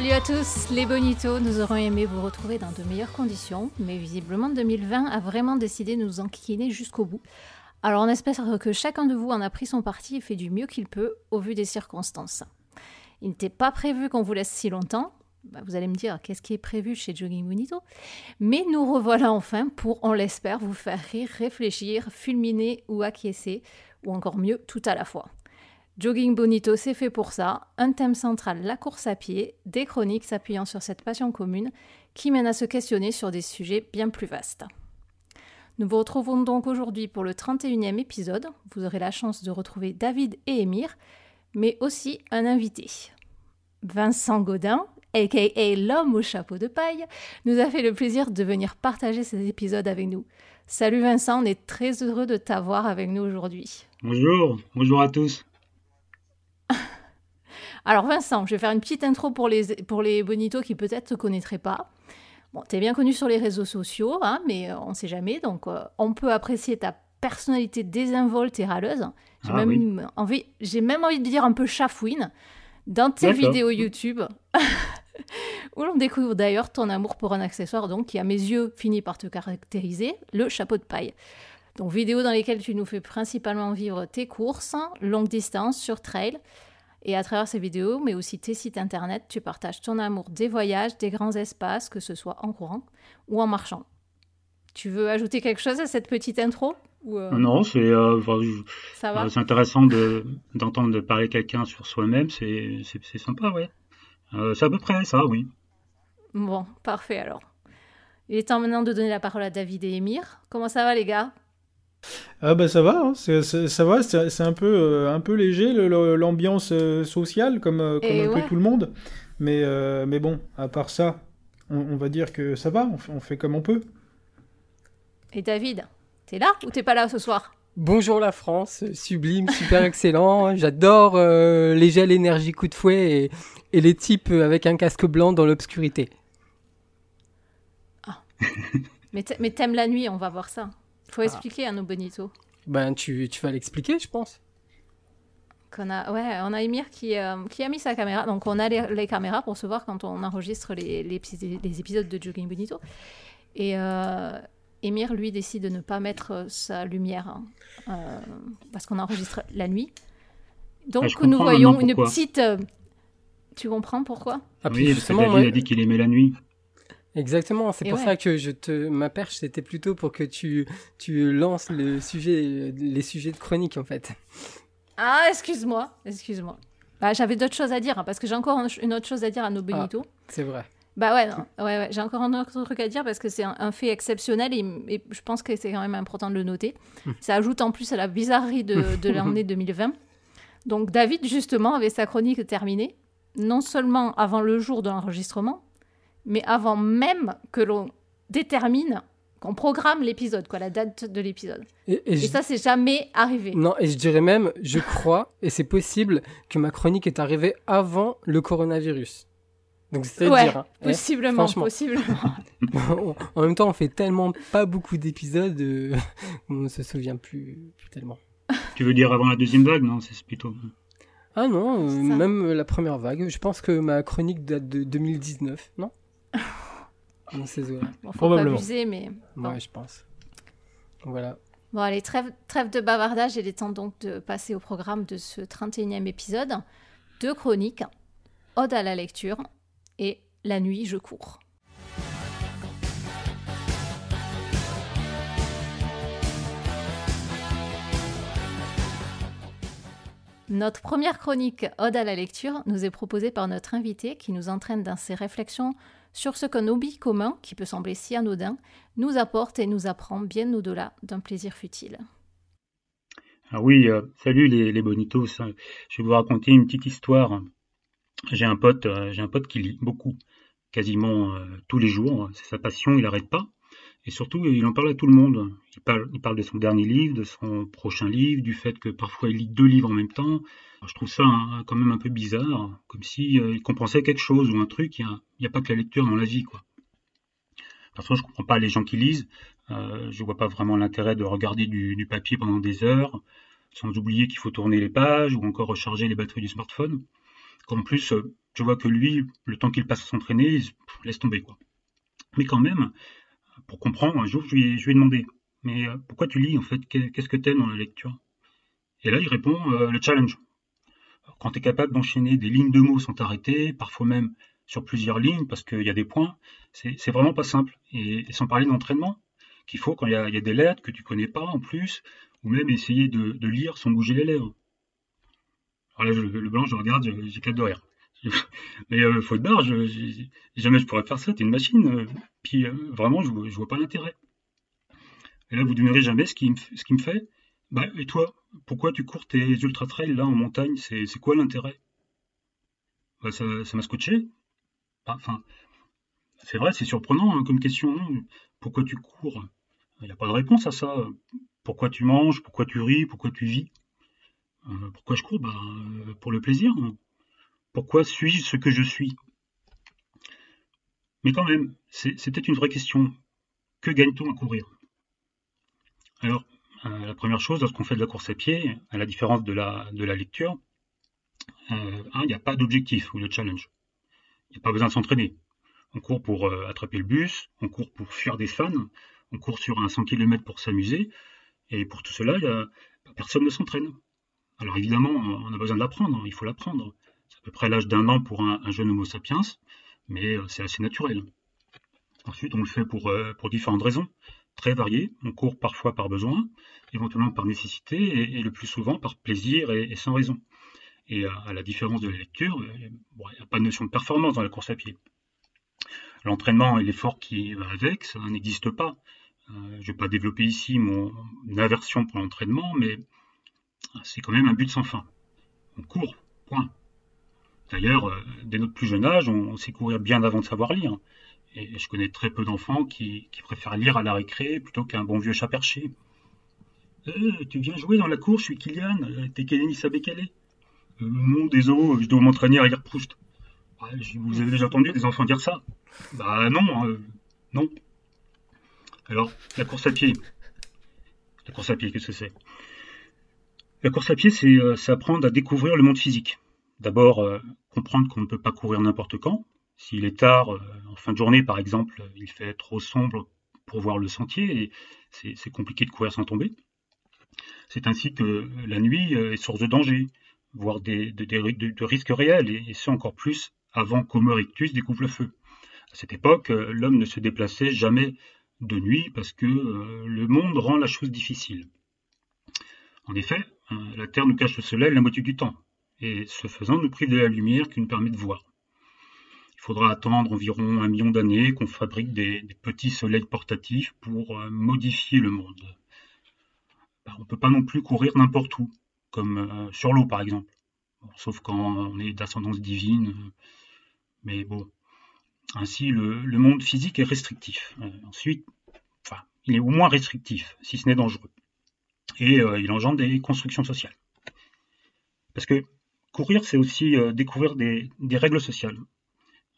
Salut à tous les bonitos, nous aurions aimé vous retrouver dans de meilleures conditions, mais visiblement 2020 a vraiment décidé de nous enquiquiner jusqu'au bout. Alors on espère que chacun de vous en a pris son parti et fait du mieux qu'il peut au vu des circonstances. Il n'était pas prévu qu'on vous laisse si longtemps, bah, vous allez me dire qu'est-ce qui est prévu chez Jogging Bonito, mais nous revoilà enfin pour, on l'espère, vous faire rire, réfléchir, fulminer ou acquiescer, ou encore mieux, tout à la fois. Jogging Bonito, c'est fait pour ça. Un thème central, la course à pied, des chroniques s'appuyant sur cette passion commune qui mène à se questionner sur des sujets bien plus vastes. Nous vous retrouvons donc aujourd'hui pour le 31e épisode. Vous aurez la chance de retrouver David et Émir, mais aussi un invité. Vincent Godin, aka l'homme au chapeau de paille, nous a fait le plaisir de venir partager cet épisode avec nous. Salut Vincent, on est très heureux de t'avoir avec nous aujourd'hui. Bonjour, bonjour à tous. Alors Vincent, je vais faire une petite intro pour les, pour les bonitos qui peut-être ne te connaîtraient pas. Bon, tu es bien connu sur les réseaux sociaux, hein, mais euh, on ne sait jamais, donc euh, on peut apprécier ta personnalité désinvolte et râleuse. J'ai Ah même, envie, j'ai même envie de dire un peu chafouine dans tes vidéos YouTube, où l'on découvre d'ailleurs ton amour pour un accessoire donc, qui, à mes yeux, finit par te caractériser, le chapeau de paille. Donc vidéos dans lesquelles tu nous fais principalement vivre tes courses, longue distance, sur trail, et à travers ces vidéos, mais aussi tes sites internet, tu partages ton amour des voyages, des grands espaces, que ce soit en courant ou en marchant. Tu veux ajouter quelque chose à cette petite intro ou, euh, Non, c'est euh, euh, intéressant de d'entendre de parler quelqu'un sur soi-même, c'est sympa, ouais. Euh, c'est à peu près ça, oui. Bon, parfait alors. Il est temps maintenant de donner la parole à David et Émir. Comment ça va les gars? Ah bah ça va, hein, c'est- ça va, c'est un peu, euh, un peu léger l'ambiance euh, sociale comme, euh, comme Et un ouais. peu tout le monde. Mais, euh, mais bon, à part ça, on, on va dire que ça va, on fait, on fait comme on peut. Et David, t'es là ou t'es pas là ce soir? Bonjour la France, sublime, super excellent. J'adore euh, les gels énergie coup de fouet et, et les types avec un casque blanc dans l'obscurité. Mais t'a- mais t'aimes la nuit, on va voir ça. Ah. Faut expliquer à nos bonitos. Ben tu, tu vas l'expliquer, je pense. Qu'on a, ouais, on a Emir qui, euh, qui a mis sa caméra. Donc, on a les, les caméras pour se voir quand on enregistre les, les, épisodes de Jogging Bonito. Et euh, Emir, lui, décide de ne pas mettre sa lumière hein, euh, parce qu'on enregistre la nuit. Donc, Ah, nous voyons une petite. euh, tu comprends pourquoi? Ah, puis oui, parce moi- a dit qu'il aimait la nuit. Exactement, c'est pour ouais. ça que je te ma perche c'était plutôt pour que tu tu lances le sujet les sujets de chronique en fait. Ah, excuse-moi, excuse-moi. Bah, J'avais d'autres choses à dire hein, parce que j'ai encore un- une autre chose à dire à nos bonitos. C'est vrai. Bah ouais, non. ouais, ouais. j'ai encore un autre truc à dire parce que c'est un, un fait exceptionnel et, et je pense que c'est quand même important de le noter. Ça ajoute en plus à la bizarrerie de, de l'année 2020. Donc David, justement, avait sa chronique terminée, non seulement avant le jour de l'enregistrement, mais avant même que l'on détermine, qu'on programme l'épisode, quoi, la date de l'épisode. Et, et Et je- ça, c'est jamais arrivé. Non, et je dirais même, je crois, et c'est possible, que ma chronique est arrivée avant le coronavirus. Donc c'est à Ouais, dire. hein. Eh, Possiblement, franchement. possiblement. en même temps, on fait tellement pas beaucoup d'épisodes, euh, on ne se souvient plus, plus tellement. Tu veux dire avant la deuxième vague, non? C'est plutôt. Ah non, euh, même la première vague, je pense que ma chronique date de 2019, non? Dans ces eaux-là. Bon, faut pas Probablement. abuser, mais... bon. Ouais, je pense. Voilà. Bon, allez, trêve, trêve de bavardage. Il est temps donc de passer au programme de ce 31e épisode. Deux chroniques, Ode à la lecture et La nuit, je cours. Notre première chronique, Ode à la lecture, nous est proposée par notre invité qui nous entraîne dans ses réflexions sur ce qu'un hobby commun, qui peut sembler si anodin, nous apporte et nous apprend bien au-delà d'un plaisir futile. Ah oui, euh, salut les, bonitos. Je vais vous raconter une petite histoire. J'ai un pote, euh, j'ai un pote qui lit beaucoup, quasiment euh, tous les jours. C'est sa passion, il n'arrête pas. Et surtout, il en parle à tout le monde. Il parle, il parle de son dernier livre, de son prochain livre, du fait que parfois il lit deux livres en même temps. Je trouve ça hein, quand même un peu bizarre, comme si euh, compensait quelque chose ou un truc. Il n'y a, pas que la lecture dans la vie, quoi. Parfois, je comprends pas les gens qui lisent. Euh, je vois pas vraiment l'intérêt de regarder du, papier pendant des heures, sans oublier qu'il faut tourner les pages ou encore recharger les batteries du smartphone. En plus, euh, je vois que lui, le temps qu'il passe à s'entraîner, il laisse tomber quoi. Mais quand même, pour comprendre, un jour, je lui, ai demandé, mais euh, pourquoi tu lis en fait? Qu'est-ce que t'aimes dans la lecture? Et là, il répond, euh, le challenge. Quand tu es capable d'enchaîner des lignes de mots sans t'arrêter, parfois même sur plusieurs lignes, parce qu'il y a des points, c'est vraiment pas simple. Et, sans parler d'entraînement, qu'il faut quand il y, a, des lettres que tu connais pas en plus, ou même essayer de, lire sans bouger les lèvres. Alors là, le blanc, je regarde, j'éclate de rire. Mais euh, faute barre, jamais je pourrais faire ça, t'es une machine. Euh, puis euh, vraiment, je, vois pas l'intérêt. Et là, vous devinerez jamais ce qui, ce qui me fait. Bah, et toi, pourquoi tu cours tes ultra trails là en montagne? C'est quoi l'intérêt? Bah, Ça m'a scotché. Enfin, c'est vrai, c'est surprenant hein, comme question. Hein. Pourquoi tu cours? Il n'y a pas de réponse à ça. Pourquoi tu manges? Pourquoi tu ris? Pourquoi tu vis? Pourquoi je cours? Bah, Pour le plaisir. Hein. Pourquoi suis-je ce que je suis? Mais quand même, c'était une vraie question. Que gagne-t-on à courir? Alors, euh, la première chose, lorsqu'on fait de la course à pied, à la différence de la, lecture, euh, il n'y a pas d'objectif ou de challenge. Il n'y a pas besoin de s'entraîner. On court pour euh, attraper le bus, on court pour fuir des fans, on court sur un 100 km pour s'amuser, et pour tout cela, personne ne s'entraîne. Alors évidemment, on a besoin de l'apprendre, il faut l'apprendre. C'est à peu près l'âge d'un an pour un, jeune Homo sapiens, mais euh, c'est assez naturel. Ensuite, on le fait pour, euh, pour différentes raisons, très variées. On court parfois par besoin, éventuellement par nécessité, et, le plus souvent par plaisir et, sans raison. Et euh, à, la différence de la lecture, il n'y a pas de notion de performance dans la course à pied. L'entraînement et l'effort qui va avec, ça n'existe pas. je ne vais pas développer ici mon aversion pour l'entraînement, mais c'est quand même un but sans fin. On court, point. D'ailleurs, euh, dès notre plus jeune âge, on, sait courir bien avant de savoir lire. Et je connais très peu d'enfants qui, préfèrent lire à la récré plutôt qu'un bon vieux chat perché. Euh, tu viens jouer dans la cour, je suis Kylian, euh, t'es Kenny Sabekele. Euh, non, désolé, je dois m'entraîner à lire Proust. vous avez déjà entendu des enfants dire ça? Bah non, non. Alors, la course à pied. La course à pied, qu'est-ce que c'est? La course à pied, c'est apprendre à découvrir le monde physique. D'abord, comprendre qu'on ne peut pas courir n'importe quand. S'il est tard, euh, en fin de journée par exemple, il fait trop sombre pour voir le sentier et c'est compliqué de courir sans tomber. C'est ainsi que la nuit euh, est source de danger, voire de, risques réels, et, ce encore plus avant qu'Homo erectus découvre le feu. À cette époque, l'homme ne se déplaçait jamais de nuit parce que le monde rend la chose difficile. En effet, la Terre nous cache le soleil la moitié du temps et ce faisant nous prive de la lumière qui nous permet de voir. Il faudra attendre environ un million d'années qu'on fabrique des, petits soleils portatifs pour euh, modifier le monde. Bah, on ne peut pas non plus courir n'importe où, comme euh, sur l'eau par exemple, sauf quand on est d'ascendance divine. mais bon, ainsi le, monde physique est restrictif. Euh, ensuite, enfin, il est au moins restrictif, si ce n'est dangereux. Et il engendre des constructions sociales. Parce que Courir, c'est aussi euh, découvrir des, règles sociales.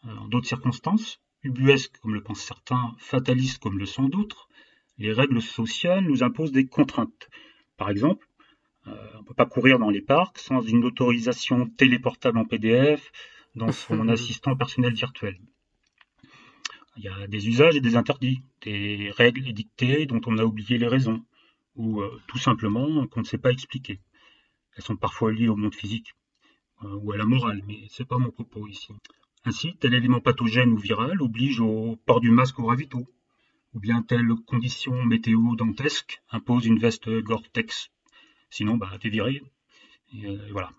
Euh, en d'autres circonstances, ubuesques comme le pensent certains, fatalistes comme le sont d'autres, les règles sociales nous imposent des contraintes. Par exemple, euh, on ne peut pas courir dans les parcs sans une autorisation téléportable en PDF dans son assistant personnel virtuel. Il y a des usages et des interdits, des règles édictées dont on a oublié les raisons, ou tout simplement qu'on ne sait pas expliquer. Elles sont parfois liées au monde physique. Euh, ou à la morale, mais c'est pas mon propos ici. Ainsi, tel élément pathogène ou viral oblige au port du masque au ravito, ou bien telle condition météo dantesque impose une veste Gore-Tex. Sinon, bah, t'es viré. Et, euh, voilà.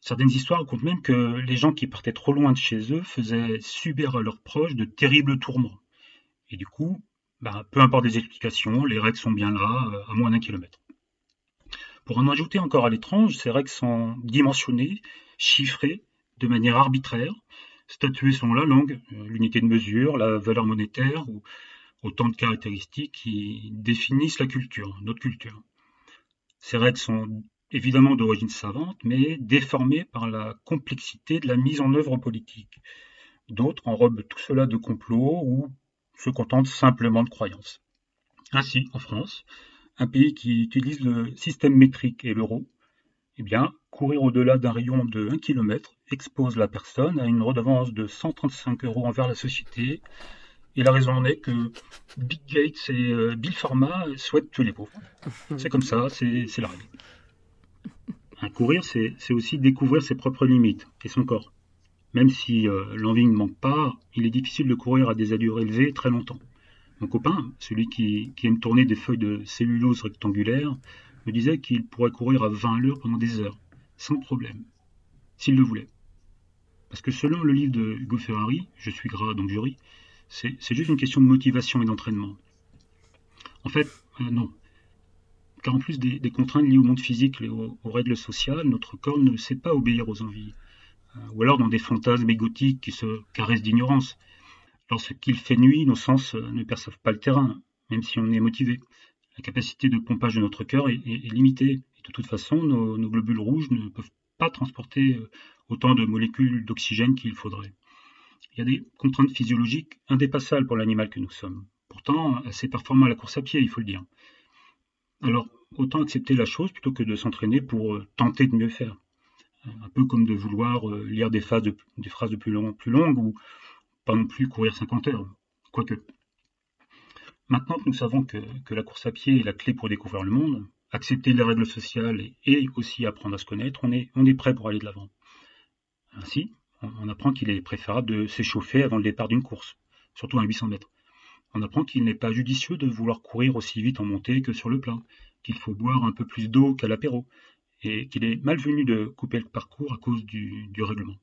Certaines histoires racontent même que les gens qui partaient trop loin de chez eux faisaient subir à leurs proches de terribles tourments. Et du coup, bah, peu importe les explications, les règles sont bien là, euh, à moins d'un kilomètre. Pour en ajouter encore à l'étrange, ces règles sont dimensionnées, chiffrées de manière arbitraire, statuées selon la langue, euh, l'unité de mesure, la valeur monétaire ou autant de caractéristiques qui définissent la culture, notre culture. Ces règles sont évidemment d'origine savante, mais déformées par la complexité de la mise en œuvre politique. D'autres enrobent tout cela de complot ou se contentent simplement de croyances. Ainsi, en France, un pays qui utilise le système métrique et l'euro, Eh bien, courir au-delà d'un rayon de 1 km expose la personne à une redevance de 135 euros envers la société. Et la raison en est que Big Gates et euh, Bill Pharma souhaitent tuer les pauvres. C'est comme ça, c'est la règle. Un courir, c'est aussi découvrir ses propres limites et son corps. Même si euh, l'envie ne manque pas, il est difficile de courir à des allures élevées très longtemps. Mon copain, celui qui, aime tourner des feuilles de cellulose rectangulaire, me disait qu'il pourrait courir à 20 à l'heure pendant des heures, sans problème, s'il le voulait. Parce que selon le livre de Hugo Ferrari, Je suis gras donc jury, c'est juste une question de motivation et d'entraînement. En fait, euh, non. Car en plus des, contraintes liées au monde physique et aux, règles sociales, notre corps ne sait pas obéir aux envies. Euh, ou alors dans des fantasmes égotiques qui se caressent d'ignorance. Lorsqu'il fait nuit, nos sens euh, ne perçoivent pas le terrain, même si on est motivé la capacité de pompage de notre cœur est, limitée. Et de toute façon, nos, globules rouges ne peuvent pas transporter euh, autant de molécules d'oxygène qu'il faudrait. Il y a des contraintes physiologiques indépassables pour l'animal que nous sommes. Pourtant, assez performant à la course à pied, il faut le dire. Alors, autant accepter la chose plutôt que de s'entraîner pour euh, tenter de mieux faire. Un peu comme de vouloir lire des, phrases de, plus longues ou non plus courir 50 heures. Quoique. Maintenant que nous savons que, la course à pied est la clé pour découvrir le monde, accepter les règles sociales et, aussi apprendre à se connaître, on est, prêt pour aller de l'avant. Ainsi, on, apprend qu'il est préférable de s'échauffer avant le départ d'une course, surtout à 800 mètres. On apprend qu'il n'est pas judicieux de vouloir courir aussi vite en montée que sur le plat, qu'il faut boire un peu plus d'eau qu'à l'apéro, et qu'il est malvenu de couper le parcours à cause du règlement.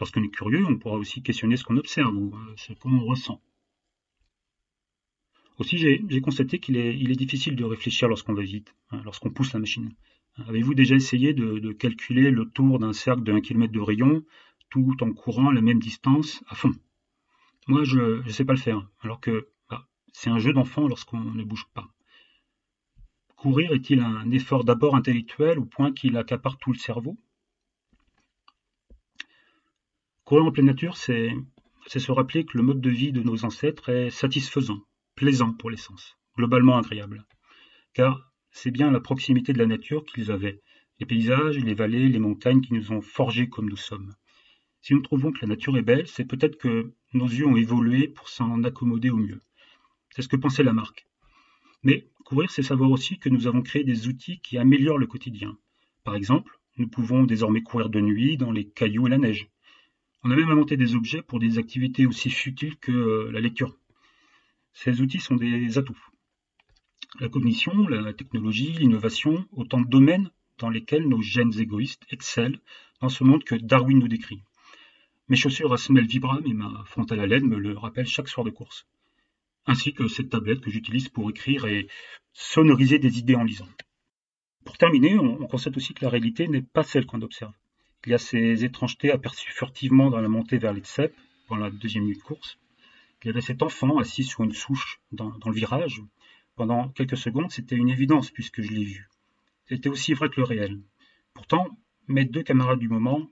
Lorsqu'on est curieux, on pourra aussi questionner ce qu'on observe ou euh, ce qu'on ressent. Aussi, j'ai constaté qu'il est, difficile de réfléchir lorsqu'on va vite, hein, lorsqu'on pousse la machine. Avez-vous déjà essayé de, calculer le tour d'un cercle de 1 km de rayon tout en courant la même distance à fond? Moi, je ne sais pas le faire, alors que bah, c'est un jeu d'enfant lorsqu'on ne bouge pas. Courir est-il un effort d'abord intellectuel au point qu'il accapare tout le cerveau? Courir en pleine nature, c'est se rappeler que le mode de vie de nos ancêtres est satisfaisant, plaisant pour les sens, globalement agréable. Car c'est bien la proximité de la nature qu'ils avaient, les paysages, les vallées, les montagnes qui nous ont forgés comme nous sommes. Si nous trouvons que la nature est belle, c'est peut-être que nos yeux ont évolué pour s'en accommoder au mieux. C'est ce que pensait Lamarck. Mais courir, c'est savoir aussi que nous avons créé des outils qui améliorent le quotidien. Par exemple, nous pouvons désormais courir de nuit dans les cailloux et la neige. On a même inventé des objets pour des activités aussi futiles que euh, la lecture. Ces outils sont des atouts. La cognition, la technologie, l'innovation, autant de domaines dans lesquels nos gènes égoïstes excellent dans ce monde que Darwin nous décrit. Mes chaussures à semelle Vibram et ma frontale à LED me le rappellent chaque soir de course. Ainsi que cette tablette que j'utilise pour écrire et sonoriser des idées en lisant. Pour terminer, on, constate aussi que la réalité n'est pas celle qu'on observe. Il y a ces étrangetés aperçues furtivement dans la montée vers l'Etsep, dans la deuxième nuit de course, il y avait cet enfant assis sur une souche dans, le virage. Pendant quelques secondes, c'était une évidence puisque je l'ai vu. C'était aussi vrai que le réel. Pourtant, mes deux camarades du moment,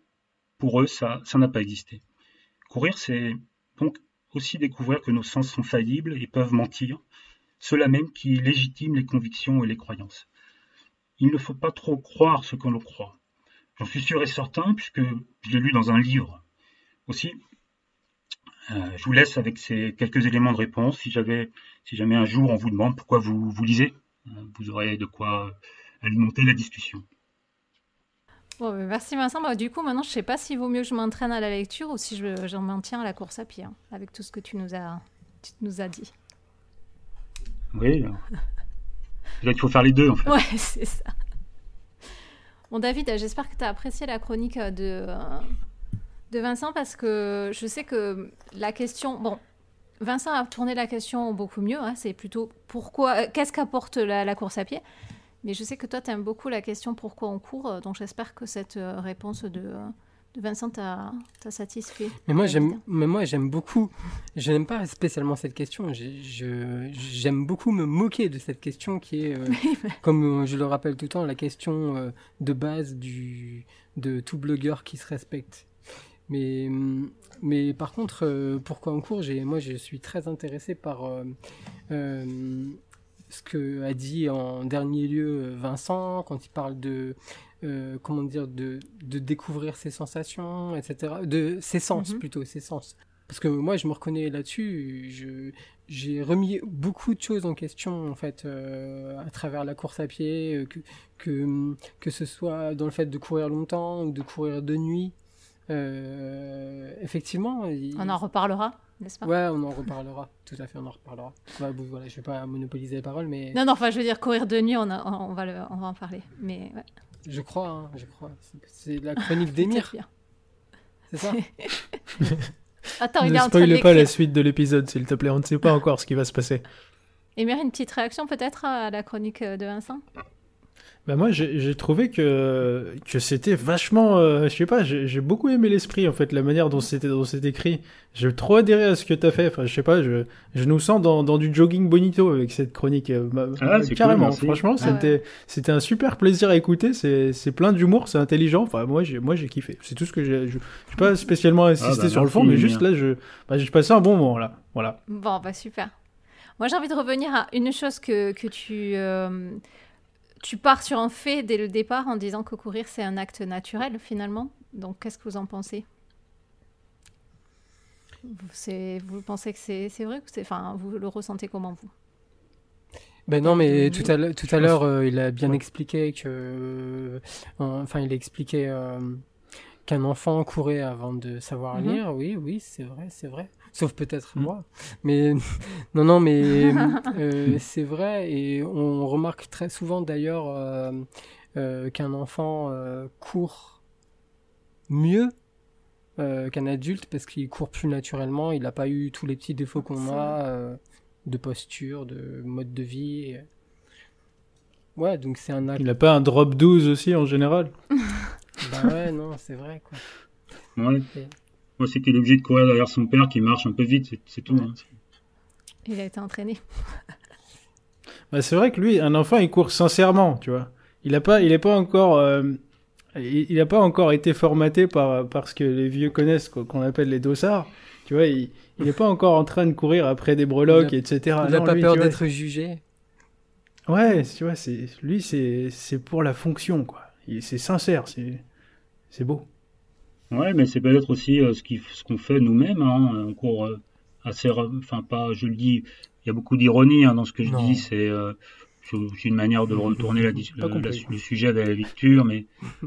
pour eux, ça n'a pas existé. Courir, c'est donc aussi découvrir que nos sens sont faillibles et peuvent mentir, cela même qui légitime les convictions et les croyances. Il ne faut pas trop croire ce qu'on croit. J'en suis sûr et certain puisque je l'ai lu dans un livre. Aussi, euh, je vous laisse avec ces quelques éléments de réponse. Si, si jamais un jour on vous demande pourquoi vous, vous lisez, euh, vous aurez de quoi alimenter la discussion. Ben, merci Vincent. Bah, du coup, maintenant, je ne sais pas s'il vaut mieux que je m'entraîne à la lecture ou si je, j'en maintiens à la course à pied, hein, avec tout ce que tu nous as, nous as dit. Oui. il faut faire les deux, en fait. Ouais, c'est ça. Bon, David, j'espère que tu as apprécié la chronique de, de Vincent parce que je sais que la question. Bon, Vincent a tourné la question beaucoup mieux. Hein, c'est plutôt pourquoi. Euh, qu'est-ce qu'apporte la, course à pied? Mais je sais que toi, tu aimes beaucoup la question pourquoi on court. Donc j'espère que cette euh, réponse de. Vincent t'a satisfait. Mais moi, j'aime, mais moi, j'aime beaucoup. Je n'aime pas spécialement cette question. j'aime beaucoup me moquer de cette question qui est, euh, comme je le rappelle tout le temps, la question de base du, de tout blogueur qui se respecte. Mais, mais par contre, euh, pourquoi en cours Moi, je suis très intéressé par euh, euh, ce que a dit en dernier lieu Vincent quand il parle de comment dire de, de, découvrir ses sensations, etc. De ses sens mhm. plutôt, ses sens. Parce que moi, je me reconnais là-dessus. Je, j'ai remis beaucoup de choses en question en fait euh, à travers la course à pied, euh, que, que, que ce soit dans le fait de courir longtemps ou de courir de nuit. Euh, effectivement. On en reparlera, n'est-ce pas? Ouais, on en reparlera. Tout à fait, on en reparlera. Ouais, bon, voilà, je vais pas monopoliser les paroles, mais. Non, non, enfin, je veux dire courir de nuit, on, on va, le, on va en parler, mais. Ouais. Je crois, hein, je crois. C'est la chronique d'Emir. C'est ça Attends, il ne de pas la suite de l'épisode, s'il te plaît. On ne sait pas encore ce qui va se passer. Et une petite réaction peut-être à la chronique de Vincent? Bah moi j'ai trouvé que que c'était vachement euh, je sais pas j'ai beaucoup aimé l'esprit en fait la manière dont c'était dont c'était écrit. J'ai trop adhéré à ce que t'as fait. Enfin je sais pas je je nous sens dans, dans du jogging bonito avec cette chronique euh, bah, ah, carrément. franchement ah c'était c'était un super plaisir à écouter. C'est c'est plein d'humour c'est intelligent. Enfin moi j'ai moi j'ai kiffé. C'est tout ce que j'ai je suis pas spécialement insisté ah, bah, sur le fond mais juste là je bah, j'ai passé un bon moment là. Voilà. Bon bah super. Moi j'ai envie de revenir à une chose que que tu euh, tu pars sur un fait dès le départ en disant que courir c'est un acte naturel finalement. Donc qu'est-ce que vous en pensez? Vous, pensez que c'est vrai enfin, vous le ressentez comment vous? Ben non, mais tout à l'heure, tout à l'heure, euh, il a bien expliqué que, euh, enfin, il a expliqué euh, qu'un enfant courait avant de savoir mhm. lire. Oui, oui, c'est vrai, c'est vrai sauf peut-être mm. moi. Mais non, non, mais euh, c'est vrai et on remarque très souvent d'ailleurs euh, euh, qu'un enfant court mieux qu'un adulte parce qu'il court plus naturellement. Il n'a pas eu tous les petits défauts qu'on a de posture, de mode de vie. Ouais, donc c'est un Il n'a pas un drop 12 aussi en général? Bah ouais, non, c'est vrai quoi. Ouais. Moi, c'était l'objet de courir derrière son père qui marche un peu vite, c'est tout. Hein. Il a été entraîné. bah, c'est vrai que lui, un enfant, il court sincèrement, tu vois. Il n'a pas, il est pas encore, euh, il n'a pas encore été formaté par, par ce que les vieux connaissent, qu'on appelle les dossards. Tu vois, il n'est pas encore en train de courir après des breloques, etc. Il n'a pas peur d'être jugé. Ouais, tu vois, c'est lui, c'est pour la fonction, quoi. C'est sincère, c'est beau. Ouais, mais c'est peut-être aussi euh, ce qu'on fait nous-mêmes. Hein, on court euh, assez, enfin pas, je le dis, il y a beaucoup d'ironie hein, dans ce que je dis. C'est euh, une manière de retourner la, le, sujet vers la lecture, mais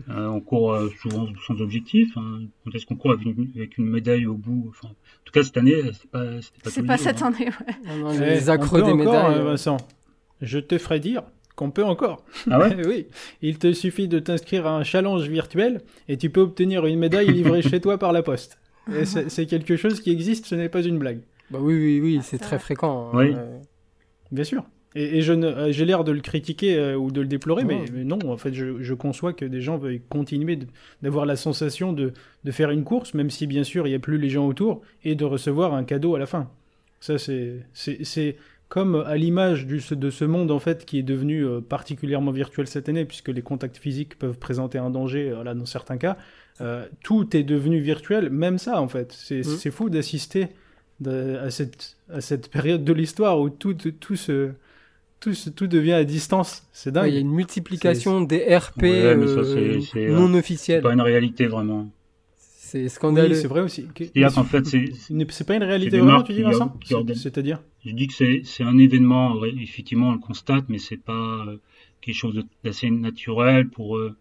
on court souvent sans objectif. Hein. Quand est-ce qu'on court avec une, médaille au bout enfin, En tout cas, cette année, c'est pas, pas, C'est pas cette année, ouais. les accros des médailles. Vincent, je te ferai dire qu'on peut encore. Ah ouais Oui. Il te suffit de t'inscrire à un challenge virtuel et tu peux obtenir une médaille livrée chez toi par la poste. c'est quelque chose qui existe, ce n'est pas une blague. Bah oui, oui, oui, c'est très fréquent. Hein. Oui. Bien sûr. Et, je euh, j'ai l'air de le critiquer euh, ou de le déplorer, mais, non, en fait, je, conçois que des gens veuillent continuer d'avoir la sensation de, de, faire une course, même si bien sûr il n'y a plus les gens autour, et de recevoir un cadeau à la fin. Ça, c'est comme à l'image de ce monde en fait qui est devenu euh, particulièrement virtuel cette année, puisque les contacts physiques peuvent présenter un danger euh, là dans certains cas, euh, tout est devenu virtuel, même ça en fait. C'est mmh. fou d'assister à cette, à cette période de l'histoire où tout, tout, tout, se, tout, tout devient à distance. C'est dingue. Il y a une multiplication des RP non officiels. pas une réalité vraiment. C'est scandaleux. Oui, c'est vrai aussi. en fait, c'est pas une réalité vraiment, tu dis Vincent C'est-à-dire Je dis que c'est un événement, effectivement, on le constate, mais c'est pas euh, quelque chose d'assez naturel pour. Euh,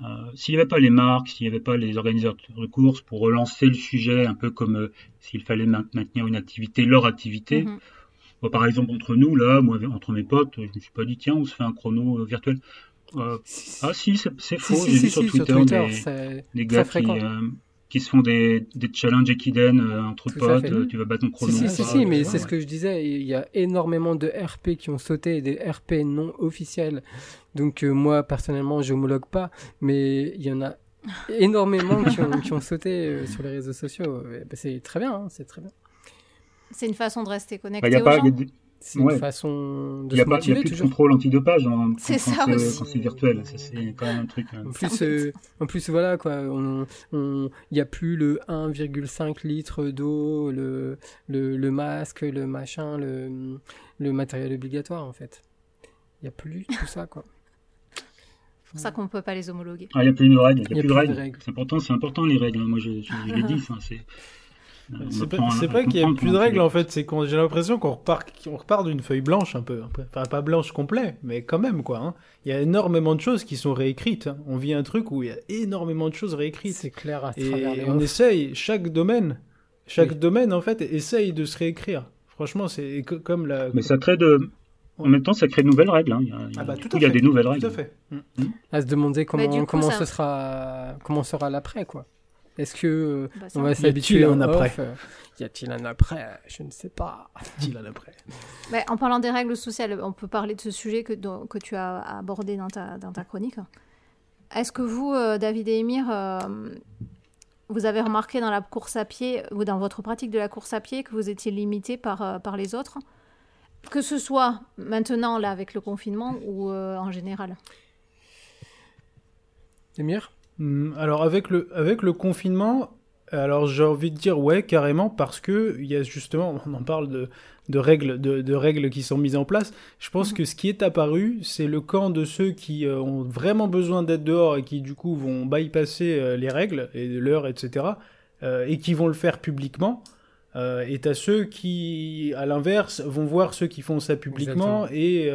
euh, s'il n'y avait pas les marques, s'il n'y avait pas les organisateurs de courses pour relancer le sujet, un peu comme s'il fallait maintenir une activité, leur activité. Mm-hmm. par exemple, entre nous, là, moi, entre mes potes, je me suis pas dit, tiens, on se fait un chrono virtuel. ah si, c'est faux. J'ai vu sur, Twitter, des, gars qui, qui se font des, des challenges équidènes euh, entre potes, euh, tu vas battre ton chrono. Si, si, si, mais c'est ce que je disais, il y a énormément de RP qui ont sauté, et des RP non officiels. Donc euh, moi, personnellement, je homologue pas, mais il y en a énormément qui, ont, qui ont sauté sur les réseaux sociaux. Bah, c'est très bien, hein, c'est très bien. C'est une façon de rester connecté bah, y a pas, c'est une façon de Il n'y a, pas, y a plus de contrôle antidopage hein, c'est ça quand aussi. c'est virtuel. C'est quand même un truc. En plus, euh, en plus voilà quoi, il n'y a plus le 1,5 litre d'eau, le, le, le, masque, le machin, le, le matériel obligatoire en fait. Il n'y a plus tout ça quoi. C'est pour ça qu'on ne peut pas les homologuer. Ah, il n'y a plus de règles. Il y a, plus de règles. C'est important, c'est important les règles. Moi, je, je, l'ai dit. c'est c'est pas, qu'il y a plus de règles en fait, c'est qu'on j'ai l'impression qu'on repart, qu'on repart d'une feuille blanche un peu, enfin pas blanche complet, mais quand même quoi. Hein. Il y a énormément de choses qui sont réécrites. Hein. On vit un truc où il y a énormément de choses réécrites. C'est clair. À et on essaye chaque domaine, chaque domaine en fait essaye de se réécrire. Franchement, c'est comme la. Mais ça crée de, en même temps, ça crée de nouvelles règles. Hein. Il, y a, ah bah, il y a des nouvelles règles. Tout à fait. Mmh. À se demander comment, comment ce sera, comment sera l'après, quoi. Est-ce que bah, on va s'habituer à un après? Y a-t-il un après? Je ne sais pas. Y a-t-il un après? Bah, En parlant des règles sociales, on peut parler de ce sujet que, que tu as abordé dans ta, dans ta chronique. Est-ce que vous, euh, David et Emir, euh, vous avez remarqué dans la course à pied ou dans votre pratique de la course à pied que vous étiez limité par, euh, par les autres? Que ce soit maintenant, là, avec le confinement ou en général? Emir Hmm, alors avec le, avec le confinement, alors j'ai envie de dire ouais carrément parce que il y a justement, on en parle de, de règles, de, règles qui sont mises en place. Je pense mhm. que ce qui est apparu, c'est le camp de ceux qui euh, ont vraiment besoin d'être dehors et qui du coup vont bypasser euh, les règles et l'heure, etc. Euh, et qui vont le faire publiquement. et à ceux qui, à l'inverse, vont voir ceux qui font ça publiquement et,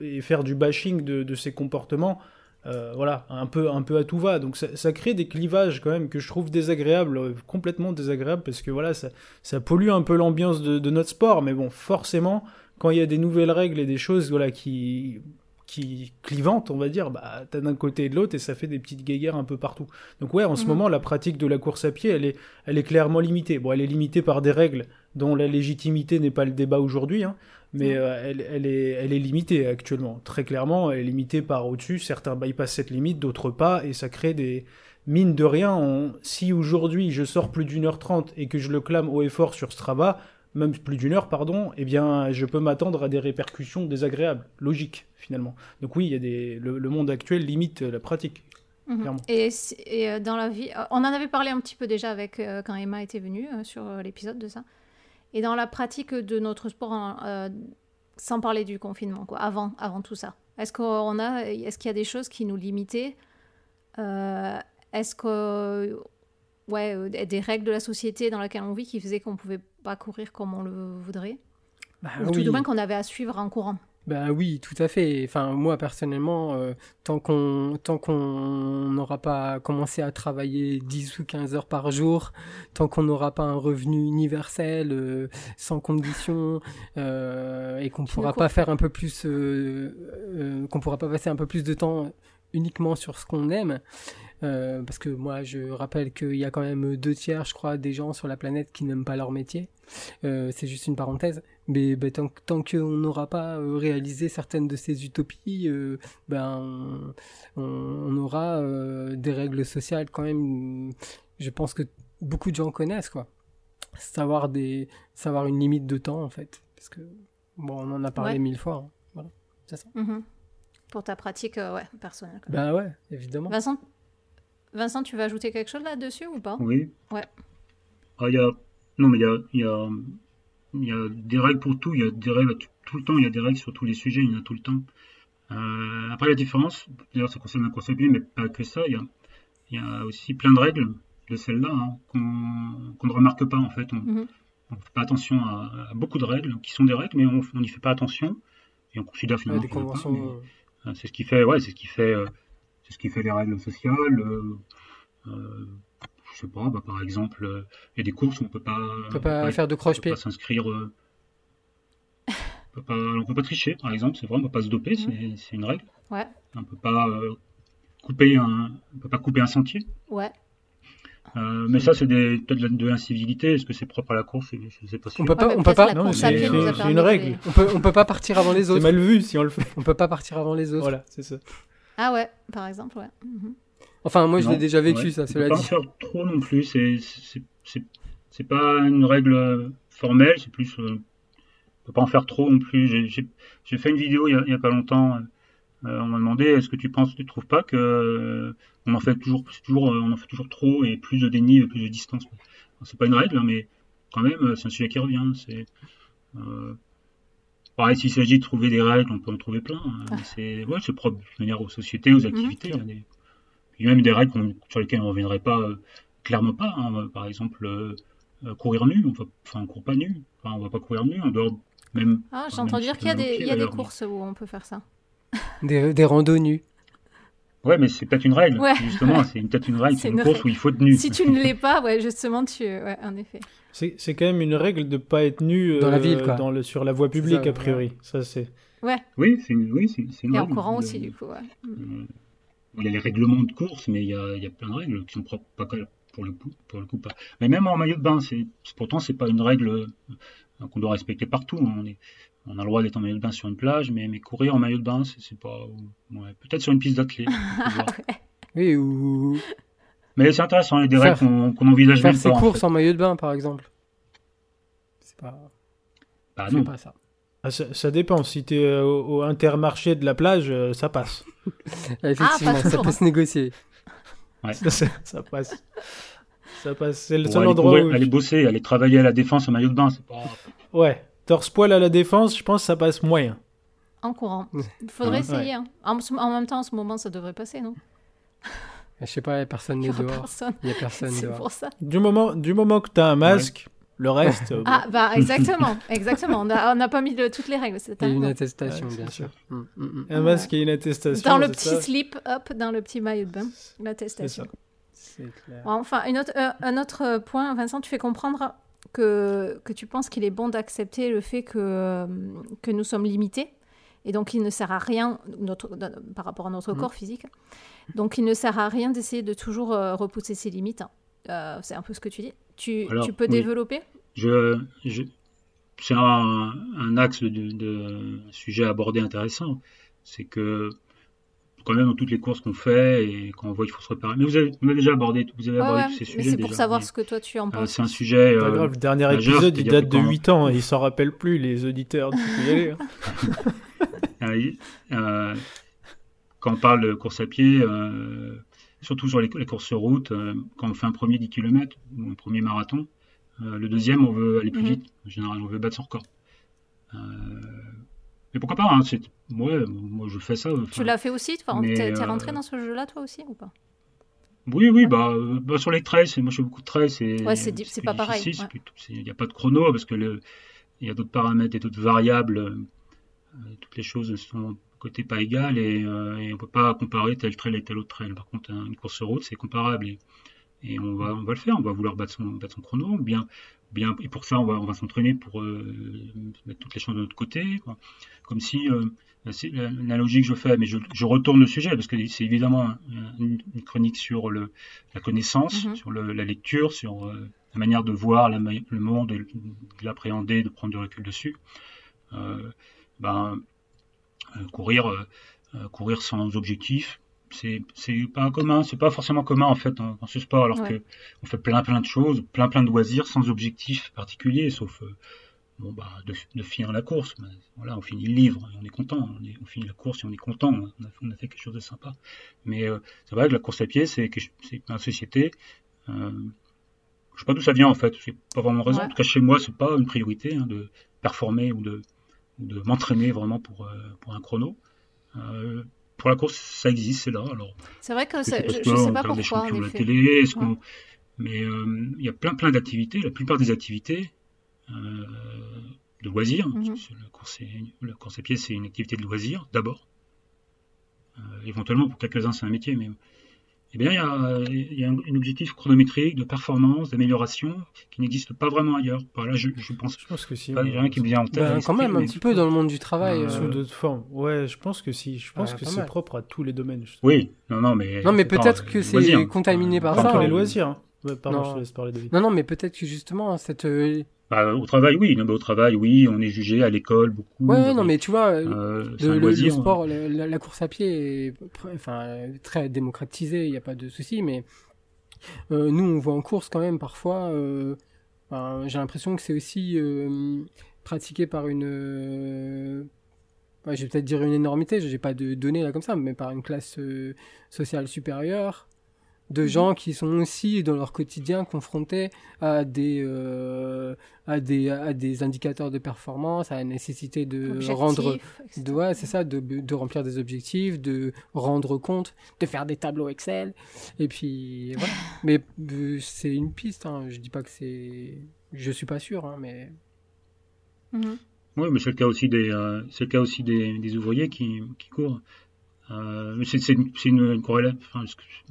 et, faire du bashing de, de ces comportements euh, voilà, un peu, un peu à tout va. Donc ça, crée des clivages quand même que je trouve désagréables, euh, complètement désagréables, parce que voilà, ça, ça pollue un peu l'ambiance de, notre sport. Mais bon, forcément, quand il y a des nouvelles règles et des choses voilà, qui, qui clivantes, on va dire, bah, t'as d'un côté et de l'autre et ça fait des petites guéguerres un peu partout. Donc ouais, en ce mhm. moment, la pratique de la course à pied, elle est, elle est clairement limitée. Bon, elle est limitée par des règles dont la légitimité n'est pas le débat aujourd'hui, hein, mais euh, elle, elle, est, elle est limitée actuellement. Très clairement, elle est limitée par au-dessus. Certains bypassent cette limite, d'autres pas, et ça crée des mines de rien. Si aujourd'hui je sors plus d'une heure trente et que je le clame haut et fort sur Strava, même plus d'une heure, pardon, eh bien, je peux m'attendre à des répercussions désagréables, logiques, finalement. Donc oui, il y a des, le, monde actuel limite la pratique. Mhm. Et, et, euh, dans la vie, on en avait parlé un petit peu déjà avec euh, quand Emma était venue sur l'épisode de ça. Et dans la pratique de notre sport, hein, euh, sans parler du confinement, quoi, avant, avant tout ça, est-ce qu'on a, est-ce qu'il y a des choses qui nous limitaient euh, Est-ce que, ouais, euh, des règles de la société dans laquelle on vit qui faisaient qu'on pouvait pas courir comme on le voudrait? Bah Ou tout de moins qu'on avait à suivre en courant ben oui, tout à fait. Enfin, moi personnellement, euh, tant qu'on tant qu'on n'aura pas commencé à travailler 10 ou 15 heures par jour, tant qu'on n'aura pas un revenu universel euh, sans condition euh, et qu'on pourra pas faire un peu plus qu'on pourra pas passer un peu plus de temps uniquement sur ce qu'on aime, euh, parce que moi, je rappelle qu'il y a quand même deux tiers, je crois, des gens sur la planète qui n'aiment pas leur métier. Euh, c'est juste une parenthèse. Mais ben, tant, tant qu'on n'aura pas euh, réalisé certaines de ces utopies, ben, on, aura des règles sociales quand même. Je pense que beaucoup de gens connaissent, quoi. Savoir, des, savoir une limite de temps, en fait. Parce que, bon, on en a parlé mille fois. Hein. Voilà, c'est ça. Mm-hmm. Pour ta pratique ouais, personnelle. Ben ouais, évidemment. Vincent, Vincent, tu veux ajouter quelque chose là-dessus ou pas? Oui. Ouais. Ah, y a... Non, mais il y a, y, a... y a, des règles pour tout. Il y a des règles tout le temps. Il y a des règles sur tous les sujets. Il y en a tout le temps. Euh, après, la différence, d'ailleurs, ça concerne la course à pied, mais pas que ça. Il y a, y a aussi plein de règles de celles-là hein, qu'on ne remarque pas en fait. On ne mhm. fait pas attention à, beaucoup de règles qui sont des règles, mais on n'y fait pas attention et on considère finalement. Euh, c'est ce qui fait, ouais, c'est ce qui fait. Euh, c'est ce qui fait les règles sociales. Euh, euh, je sais pas, bah, par exemple, euh, il y a des courses où on peut pas. On peut pas faire de croche-pied. On peut pas s'inscrire. on peut pas, on peut pas tricher, par exemple, c'est vrai, on peut pas se doper, mhm. c'est une règle. Ouais. On peut pas couper un, on peut pas couper un sentier. Ouais. Euh, mais ça, c'est peut-être de l'incivilité. Est-ce que c'est propre à la course Je sais pas. On peut pas. on peut pas. c'est une règle. On peut, on peut pas partir avant les autres. C'est mal vu si on le fait. On peut pas partir avant les autres. Voilà, c'est ça. Ah ouais, par exemple, ouais. Mhm. Enfin, moi, je l'ai déjà vécu, ça, cela dit. Pas faire trop non plus. C'est, c'est, pas une règle formelle, c'est plus. Euh, faut pas en faire trop non plus. J'ai fait une vidéo il y a, pas longtemps. on m'a demandé est-ce que tu penses, tu trouves pas que on en fait toujours, toujours, on en fait toujours trop et plus de déni, plus de distance? C'est pas une règle, hein, mais quand même, c'est un sujet qui revient. C'est pareil, s'il s'agit de trouver des règles, on peut en trouver plein. Hein. Ah. C'est ouais, propre de manière aux sociétés, aux mhm. activités. Il y a même des règles sur lesquelles on ne reviendrait pas, clairement pas. Hein. Par exemple, euh, courir nu, on enfin, court pas nu, enfin, on va pas courir nu, dort même. Ah, j'entends dire qu'il y a des, y a des courses où on peut faire ça. Des, des randos nus. Ouais, mais c'est peut-être une règle, justement, c'est peut-être une règle, c'est une, course où il faut être nu. Si tu ne l'es pas, ouais, justement, tu. Ouais, en effet. C'est quand même une règle de ne pas être nu dans la ville, euh, Dans le, sur la voie publique, a priori. Ça, c'est. Ouais. Oui, c'est une, oui, une Et en courant aussi, du coup, ouais. Euh, il y a les règlements de course, mais il y a, il y a plein de règles qui sont propres pas, pour le coup, pour le coup pas. Mais même en maillot de bain, c'est pourtant c'est pas une règle euh, qu'on doit respecter partout. On, est, on a le droit d'être en maillot de bain sur une plage, mais, mais courir en maillot de bain, c'est pas. Ouais, Peut-être sur une piste d'athlète. oui, ou. Mais c'est intéressant, il y a des règles qu'on envisage faire ses courses en, maillot de bain, par exemple. C'est pas. Bah non. pas ça. Ah, ça, dépend. Si tu es euh, au, intermarché de la plage, euh, ça passe. Effectivement, ah, ça peut se négocier. Ouais. Ça, passe. Ça passe. C'est le seul endroit où. Aller bosser, aller travailler à la défense en maillot de bain, c'est pas. Ouais. Torse poil à la défense, je pense que ça passe moyen. En courant. Il faudrait essayer. Hein. En, même temps, en ce moment, ça devrait passer, non? Je sais pas, personne n'est dehors. Il y a personne dehors. Pour ça. Du moment, du moment que tu as un masque, le reste. Euh, ah, bah exactement, exactement. On n'a pas mis de, toutes les règles. Et une attestation, bien sûr. Mm, mm, mm. Un masque et une attestation. Dans le petit slip, hop, dans le petit maillot de bain, l'attestation. C'est clair. Enfin, une autre, euh, un autre point, Vincent, tu fais comprendre que, que tu penses qu'il est bon d'accepter le fait que, euh, que nous sommes limités. Et donc, il ne sert à rien notre, par rapport à notre corps physique. Donc, il ne sert à rien d'essayer de toujours repousser ses limites. C'est un peu ce que tu dis. Tu, peux développer? Je, C'est un, axe de, sujet abordé intéressant. C'est que quand même dans toutes les courses qu'on fait et quand on voit qu'il faut se repérer. Mais vous avez, déjà abordé, vous avez abordé tous ces sujets. C'est pour savoir ce que toi tu en euh, penses. c'est un sujet. Grave, le dernier épisode il date de 8 ans et ils s'en rappellent plus les auditeurs. y aller. Hein. Euh, quand on parle de course à pied, euh, surtout sur les, courses sur route, euh, quand on fait un premier 10 km ou un premier marathon, euh, le deuxième, on veut aller plus mhm. vite. En général, on veut battre son record. Euh, mais pourquoi pas hein, ouais, Moi, je fais ça. Tu l'as fait aussi T'es rentré dans ce jeu-là, toi aussi, ou pas? Oui, oui, bah, bah, sur les trails, moi je fais beaucoup de trails, c'est ouais, c'est pas pareil. Il n'y a pas de chrono parce que il y a d'autres paramètres et d'autres variables. toutes les choses sont côté pas égal et, euh, et on peut pas comparer tel trail et tel autre trail. Par contre, une course sur route, c'est comparable et, et, on, va, on va le faire. On va vouloir battre son, battre son chrono. Bien, bien, et pour ça, on va, on va s'entraîner pour euh, mettre toutes les chances de notre côté. Quoi. Comme si, euh, c'est l'analogie que je fais, mais je, je, retourne le sujet parce que c'est évidemment une, chronique sur le, la connaissance, mm-hmm. sur le, la lecture, sur euh, la manière de voir la, le monde, de, de l'appréhender, de prendre du recul dessus. Euh, ben, courir, euh, euh, courir sans objectif, c'est pas commun, c'est pas forcément commun en fait dans, ce sport, alors qu'on que on fait plein plein de choses, plein plein de loisirs sans objectif particulier, sauf bon bah de, finir la course. voilà, on finit le livre, et on est content, on, finit la course et on est content, on a, fait quelque chose de sympa. Mais c'est vrai que la course à pied, c'est une société. Euh, je sais pas d'où ça vient en fait, j'ai pas vraiment raison. En tout cas chez moi, c'est pas une priorité hein, de performer ou de de m'entraîner vraiment pour, euh, pour un chrono. Euh, pour la course, ça existe, c'est là. Alors, c'est vrai que je, ne sais pas pourquoi. En la télé, mais euh, il y a plein plein d'activités. La plupart des activités de loisirs, la, course la course à pied, c'est une activité de loisir d'abord. éventuellement, pour quelques-uns, c'est un métier, mais eh bien, il y a, un, objectif chronométrique de performance, d'amélioration qui n'existe pas vraiment ailleurs. Là, je, je, pense, je pense que si. Il n'y a rien qui me vient en tête. Ben, quand même, un petit peu dans le monde du travail. Euh... Sous d'autres formes. Ouais, je pense que si. Je pense que c'est propre à tous les domaines. Oui, non, non, mais. Non, mais peut-être que c'est contaminé par ça. Les loisirs. Hein. Pardon, je te laisse parler, David. Non, non, mais peut-être que justement, cette euh, bah, au travail, oui. Non, au travail, oui, on est jugé à l'école beaucoup. Ouais, non, mais tu vois, euh, le, sport, la, course à pied est enfin, très démocratisé, il n'y a pas de souci, mais euh, nous, on voit en course quand même parfois. Euh, j'ai l'impression que c'est aussi pratiqué par une, euh, je vais peut-être dire une énormité, je n'ai pas de données là comme ça, mais par une classe euh, sociale supérieure, de mhm. gens qui sont aussi dans leur quotidien confrontés à des, euh, à des, à des indicateurs de performance, à la nécessité de rendre, de, c'est ça, de, de, remplir des objectifs, de rendre compte, de faire des tableaux Excel, et puis voilà. mais euh, c'est une piste, hein. je dis pas que c'est, je suis pas sûr, hein, mais. Mhm. Oui, mais c'est le cas aussi des, euh, c'est le cas aussi des, des ouvriers qui, qui courent. Euh, c'est une, une corrélation, enfin,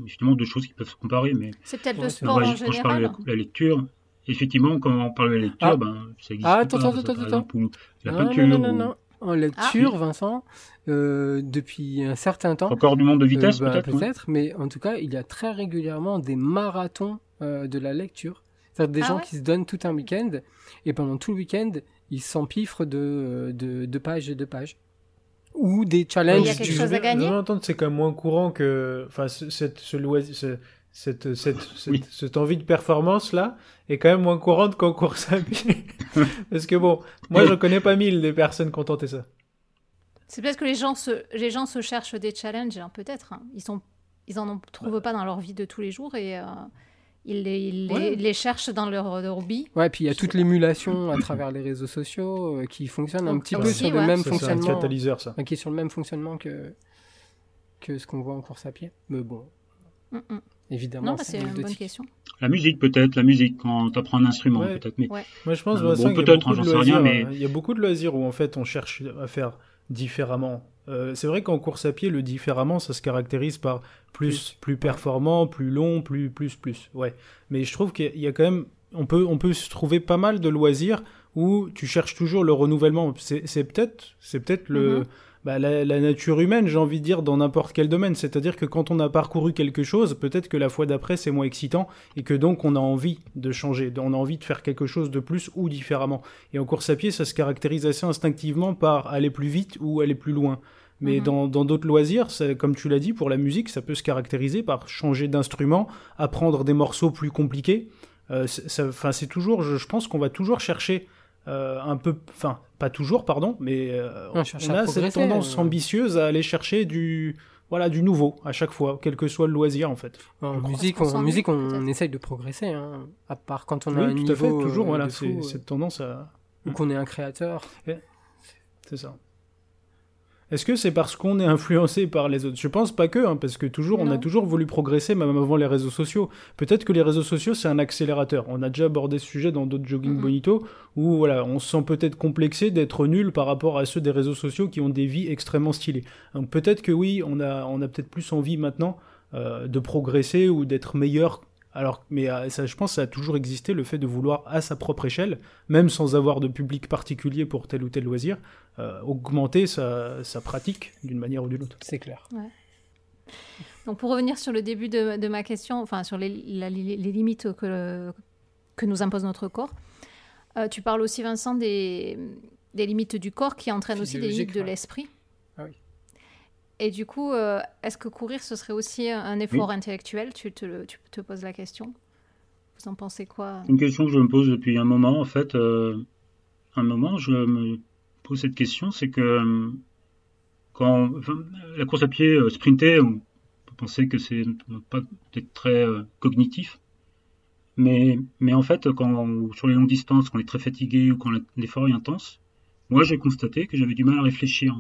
justement deux choses qui peuvent se comparer. Mais c'est peut-être le sport en général. je parle de la, lecture, effectivement, quand on parle de la lecture, ah. ben, ça existe. Ah, attends, attends, attends, attends. La non, peinture, non, non, non, En lecture, ah. Vincent, euh, depuis un certain temps. Encore du monde de vitesse, euh, bah, peut-être. Peut-être, mais en tout cas, il y a très régulièrement des marathons euh, de la lecture. C'est-à-dire des ah gens qui se donnent tout un week-end et pendant tout le week-end, ils s'empiffrent de, de, de pages et de pages ou des challenges. Il y a quelque chose à gagner. c'est quand même moins courant que, enfin, cette, ce loisir, cette, cette, cette, envie de performance là est quand même moins courante qu'en course à pied. Parce que bon, moi je connais pas mille des personnes qui ont tenté ça. C'est peut-être que les gens se, les gens se cherchent des challenges, hein, peut-être. Hein. Ils sont, ils en trouvent pas dans leur vie de tous les jours et. Euh, ils les, les, cherchent dans leur, hobby. Ouais, puis il y a toute l'émulation à travers les réseaux sociaux euh, qui fonctionne un petit peu sur le même fonctionnement. catalyseur, ça. Qui est sur le même fonctionnement que, que ce qu'on voit en course à pied. Mais bon, mm, mm. évidemment, bah, c'est une bonne question. La musique, peut-être, la musique, quand tu apprends un instrument, peut-être. Mais... Moi, je pense, euh, bon, peut-être, hein, j'en sais rien, mais. Il y a beaucoup de loisirs où, en fait, on cherche à faire différemment. Euh, c'est vrai qu'en course à pied, le différemment, ça se caractérise par plus, plus performant, plus long, plus, plus, plus. Ouais. Mais je trouve qu'il y a quand même, on peut, on peut se trouver pas mal de loisirs où tu cherches toujours le renouvellement. C'est peut-être, c'est peut-être le, mm-hmm. Bah, la, nature humaine, j'ai envie de dire, dans n'importe quel domaine. C'est-à-dire que quand on a parcouru quelque chose, peut-être que la fois d'après, c'est moins excitant et que donc on a envie de changer, on a envie de faire quelque chose de plus ou différemment. Et en course à pied, ça se caractérise assez instinctivement par aller plus vite ou aller plus loin. Mais mhm. dans d'autres loisirs, comme tu l'as dit, pour la musique, ça peut se caractériser par changer d'instrument, apprendre des morceaux plus compliqués. Euh, c'est toujours, je pense qu'on va toujours chercher euh, un peu, enfin, pas toujours, pardon, mais euh, on, a cette tendance euh. ambitieuse à aller chercher du, voilà, du nouveau à chaque fois, quel que soit le loisir en fait. En musique, on, musique, on essaye de progresser, hein, à part quand on a un tout niveau. à fait, toujours, voilà, c'est cette tendance à. Ou qu'on est un créateur. C'est ça. Est-ce que c'est parce qu'on est influencé par les autres? Je pense pas que, hein, parce que toujours, on a toujours voulu progresser, même avant les réseaux sociaux. Peut-être que les réseaux sociaux, c'est un accélérateur. On a déjà abordé ce sujet dans d'autres jogging bonito, où voilà, on se sent peut-être complexé d'être nul par rapport à ceux des réseaux sociaux qui ont des vies extrêmement stylées. Donc peut-être que oui, on a, on a peut-être plus envie maintenant euh, de progresser ou d'être meilleur alors, mais euh, ça, je pense que ça a toujours existé, le fait de vouloir, à sa propre échelle, même sans avoir de public particulier pour tel ou tel loisir, euh, augmenter sa, pratique d'une manière ou d'une autre. C'est clair. Donc, pour revenir sur le début de, ma question, enfin, sur les, limites que, que nous impose notre corps, euh, tu parles aussi, Vincent, des, limites du corps qui entraînent aussi des limites de l'esprit. Et du coup, euh, est-ce que courir, ce serait aussi un effort intellectuel? Tu te, tu te poses la question? Vous en pensez quoi? Une question que je me pose depuis un moment, en fait. Euh, un moment, je me pose cette question, c'est que euh, quand la course à pied sprinter, on peut penser que c'est pas peut-être très cognitif. Mais, mais en fait, quand, sur les longues distances, quand on est très fatigué ou quand l'effort est intense, moi j'ai constaté que j'avais du mal à réfléchir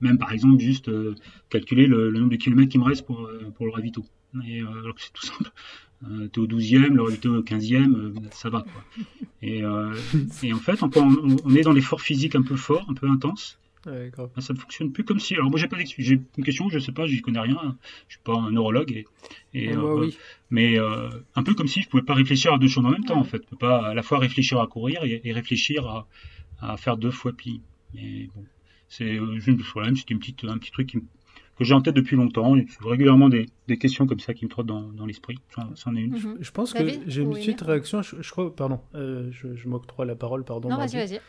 même par exemple juste euh, calculer le, nombre de kilomètres qui me reste pour, euh, pour le ravito. Et, euh, alors que c'est tout simple. Euh, t'es au 12e, le ravito au 15e, ça va quoi. Et, et en fait, on, on, est dans l'effort physique un peu fort, un peu intense. Ouais, ben, ça ne fonctionne plus comme si. Alors moi j'ai pas j'ai une question, je sais pas, j'y connais rien, je suis pas un neurologue et, et oui. mais un peu comme si je pouvais pas réfléchir à deux choses en même temps en fait, je peux pas à la fois réfléchir à courir et, et réfléchir à, à, faire deux fois pli. Mais bon, c'est euh, c'était une petite, un petit truc que j'ai en tête depuis longtemps. Il y a régulièrement des, des, questions comme ça qui me trottent dans, dans l'esprit. C'en est une. Mhm. Je pense que j'ai une petite réaction. Je, crois, pardon, euh, je, je m'octroie la parole, pardon. Non, vas-y, vas-y.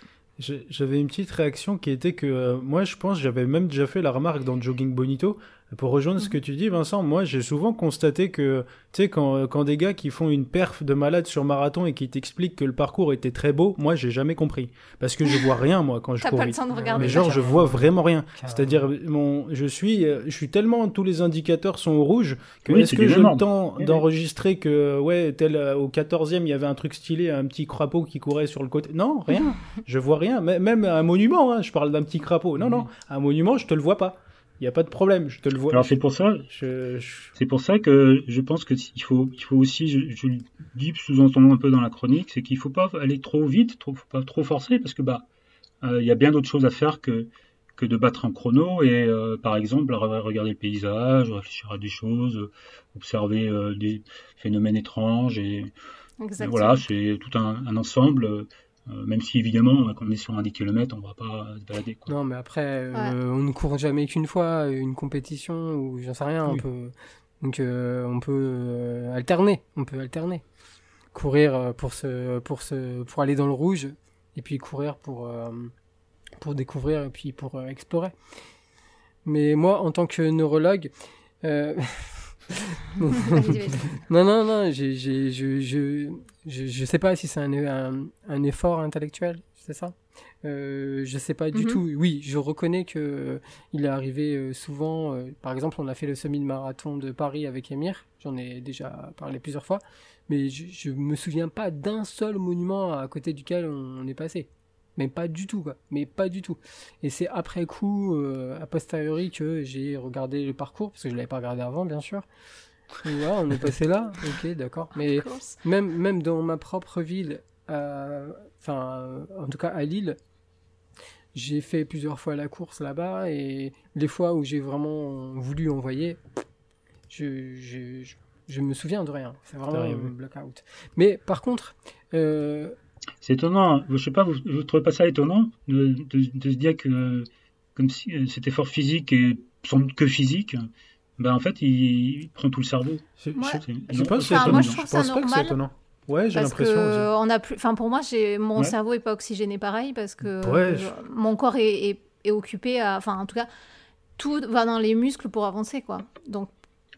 J'avais une petite réaction qui était que euh, moi, je pense, j'avais même déjà fait la remarque dans Jogging Bonito. Pour rejoindre ce Mhm. que tu dis, Vincent, moi j'ai souvent constaté que, tu sais, quand, quand des gars qui font une perf de malade sur marathon et qui t'expliquent que le parcours était très beau, moi j'ai jamais compris. Parce que je vois rien, moi, quand je T'as cours pas le temps de regarder. Mais genre, je vois vraiment rien. C'est-à-dire, mon, je suis, euh, je suis tellement, tous les indicateurs sont au rouge que Oui, est-ce que j'ai le temps d'enregistrer que, ouais, tel, euh, au 14e, il y avait un truc stylé, un petit crapaud qui courait sur le côté? Non, rien. je vois rien. M- Même un monument, hein, je parle d'un petit crapaud. Non, non, un monument, je te le vois pas. Il n'y a pas de problème, je te le vois. Alors c'est pour ça, Je- je- c'est pour ça que je pense que il faut, il faut aussi, je, je le dis sous-entendant un peu dans la chronique, c'est qu'il faut pas aller trop vite, trop, faut pas trop forcer, parce que bah, euh, il y a bien d'autres choses à faire que que de battre un chrono et euh, par exemple re- regarder le paysage, réfléchir à des choses, euh, observer euh, des phénomènes étranges et voilà, c'est tout un, un ensemble. Euh, même si évidemment, quand on est sur un 10 km, on va pas se balader. Quoi. Non, mais après, euh, on ne court jamais qu'une fois une compétition ou j'en sais rien. Oui. On peut, donc euh, on peut euh, alterner. On peut alterner. Courir euh, pour se, pour se, pour aller dans le rouge et puis courir pour, euh, pour découvrir et puis pour euh, explorer. Mais moi, en tant que neurologue, euh, Non, non, non, j'ai, j'ai, je, je, je, je sais pas si c'est un, un, un effort intellectuel, c'est ça? Euh, Je sais pas du Mhm. tout. Oui, je reconnais que euh, il est arrivé euh, souvent. euh, par exemple, on a fait le semi-marathon de Paris avec Emir. J'en ai déjà parlé plusieurs fois, mais je, je me souviens pas d'un seul monument à côté duquel on, on est passé. Mais pas du tout, quoi. Mais pas du tout. Et c'est après coup, euh, a posteriori, que j'ai regardé le parcours, parce que je l'avais pas regardé avant, bien sûr. Et voilà, on est passé là. Ok, d'accord. Mais même, même dans ma propre ville, euh, enfin, en tout cas à Lille, j'ai fait plusieurs fois la course là-bas et les fois où j'ai vraiment voulu envoyer, je, je, je, je me souviens de rien. C'est vraiment un blackout. Mais par contre, euh, C'est étonnant, hein. je sais pas, vous ne trouvez pas ça étonnant de, de- de se dire que comme si euh, cet effort physique est sans doute que physique, ben en fait il, il prend tout le cerveau. je- Ouais. Enfin, étonnant. moi, je trouve je ça pense pas que c'est normal. étonnant. Ouais, j'ai Parce l'impression. on a plus. Enfin, pour moi, j'ai mon Ouais. cerveau est pas oxygéné pareil parce que Ouais, euh, mon corps est, est, est occupé à. Enfin, en tout cas, tout va dans les muscles pour avancer, quoi. Donc,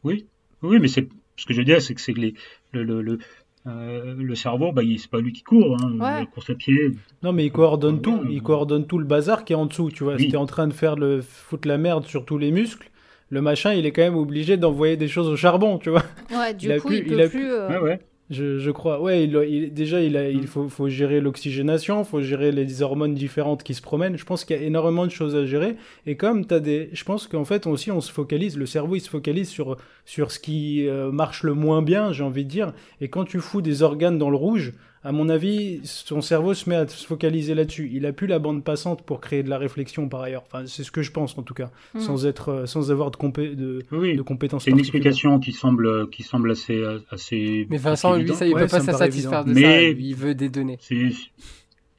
Oui, oui, mais c'est ce que je veux dire, c'est que c'est que les, le, le, le, euh, le cerveau, bah, il- c'est pas lui qui court, hein, Ouais. la course à pied. Non, mais il coordonne Ouais, tout. ouais. Il coordonne tout le bazar qui est en dessous. Tu vois, Oui. si t'es en train de faire le foutre la merde sur tous les muscles, le machin, il est quand même obligé d'envoyer des choses au charbon. Tu vois. ouais, du Il a coup, pu- il a pu- plus. euh, Ouais, ouais. Je, je crois. Ouais, il, il- déjà, il, a, Mm. il faut, faut gérer l'oxygénation, faut gérer les hormones différentes qui se promènent. Je pense qu'il y a énormément de choses à gérer. Et comme t'as des, je pense qu'en fait aussi on se focalise, le cerveau il se focalise sur sur ce qui euh, marche le moins bien, j'ai envie de dire. Et quand tu fous des organes dans le rouge, à mon avis, son cerveau se met à se focaliser là-dessus. Il a plus la bande passante pour créer de la réflexion par ailleurs. Enfin, c'est ce que je pense en tout cas, Mm. sans être, euh, sans avoir de, compé- de, Oui, de compétences. c'est une explication qui semble, qui semble assez, assez. mais Vincent, lui, ça, il Ouais, peut ça pas se satisfaire de évident. ça. Mais- Lui, il veut des données.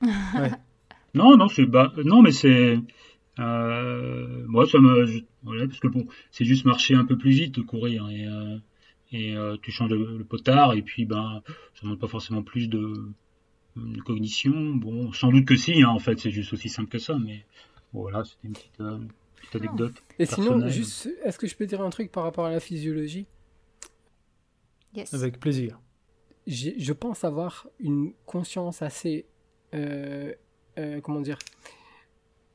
Non, non, c'est bah, non, mais c'est. Euh, moi, ça me. voilà, parce que bon, c'est juste marcher un peu plus vite, courir, et, euh, et euh, tu changes le, le potard, et puis ben, ça demande pas forcément plus de, de cognition. Bon, sans doute que si, hein, en fait, c'est juste aussi simple que ça, mais voilà, c'était une petite, euh, petite anecdote. Et sinon, juste, est-ce que je peux dire un truc par rapport à la physiologie? Yes. Avec plaisir. Je pense avoir une conscience assez, euh, euh, comment dire,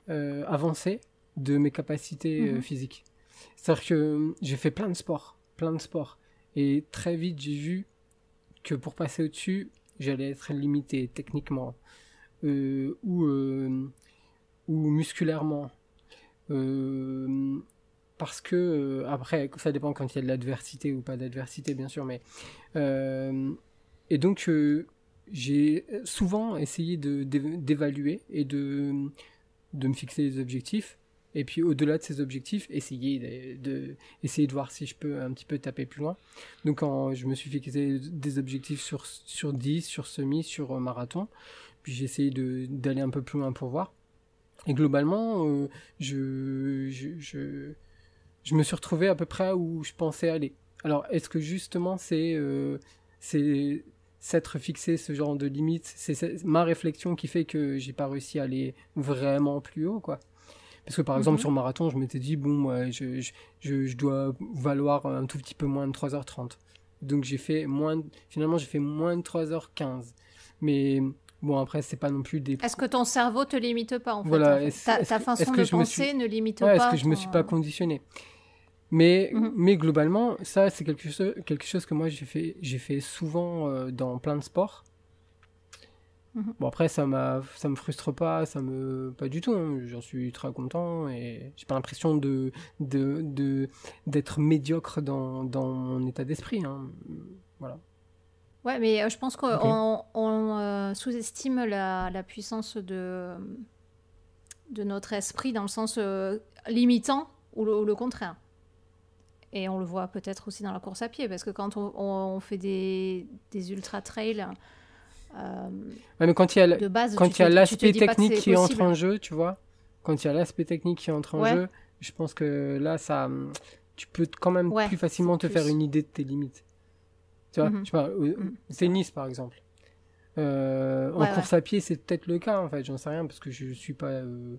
euh, avancée de mes capacités euh, Mhm. physiques. C'est-à-dire que j'ai fait plein de sports, plein de sports, et très vite j'ai vu que pour passer au-dessus, j'allais être limité techniquement euh, ou euh, ou musculairement. Euh, parce que après ça dépend quand il y a de l'adversité ou pas d'adversité bien sûr mais et donc j'ai souvent essayé d'évaluer et de de me fixer des objectifs et puis au-delà de ces objectifs essayer de, essayer de voir si je peux un petit peu taper plus loin donc quand je me suis fixé des objectifs sur sur 10 sur semi sur euh, marathon puis j'ai essayé d'aller un peu plus loin pour voir et globalement euh, je, je, je me suis retrouvé à peu près où je pensais aller. Alors, est-ce que justement c'est euh, c'est s'être fixé ce genre de limite, c'est ma réflexion qui fait que j'ai pas réussi à aller vraiment plus haut, quoi. Parce que par exemple, mhm. sur marathon, je m'étais dit, bon, moi, je, je, je, dois valoir un tout petit peu moins de 3h30. Donc j'ai fait moins, finalement, j'ai fait moins de 3h15. Mais bon, après, c'est pas non plus des. Est-ce que ton cerveau te limite pas en fait, voilà, Ta, façon de penser ne limite pas. Est-ce que je me suis pas conditionné? Mais, mhm. mais globalement, ça, c'est quelque chose, quelque chose que moi j'ai fait, fait souvent euh, dans plein de sports. Mhm. Bon après ça m'a ça me frustre pas, ça me pas du tout, hein. j'en suis très content et j'ai pas l'impression de de d'être médiocre dans, dans mon état d'esprit hein. Voilà. Ouais, mais euh, je pense qu'on on, euh, sous-estime la, la, puissance de de notre esprit dans le sens euh, limitant ou le, ou le, contraire. Et on le voit peut-être aussi dans la course à pied, parce que quand on, on fait des, des ultra euh, mais quand il y a, quand il y a l'aspect technique qui entre en jeu, tu vois, quand il y a l'aspect technique qui entre en jeu, je pense que là, ça, tu peux quand même plus facilement te faire une idée de tes limites. Tu vois, tu vois mm. tennis par exemple. Euh, en course à pied, c'est peut-être le cas en fait, j'en sais rien parce que je suis pas, euh,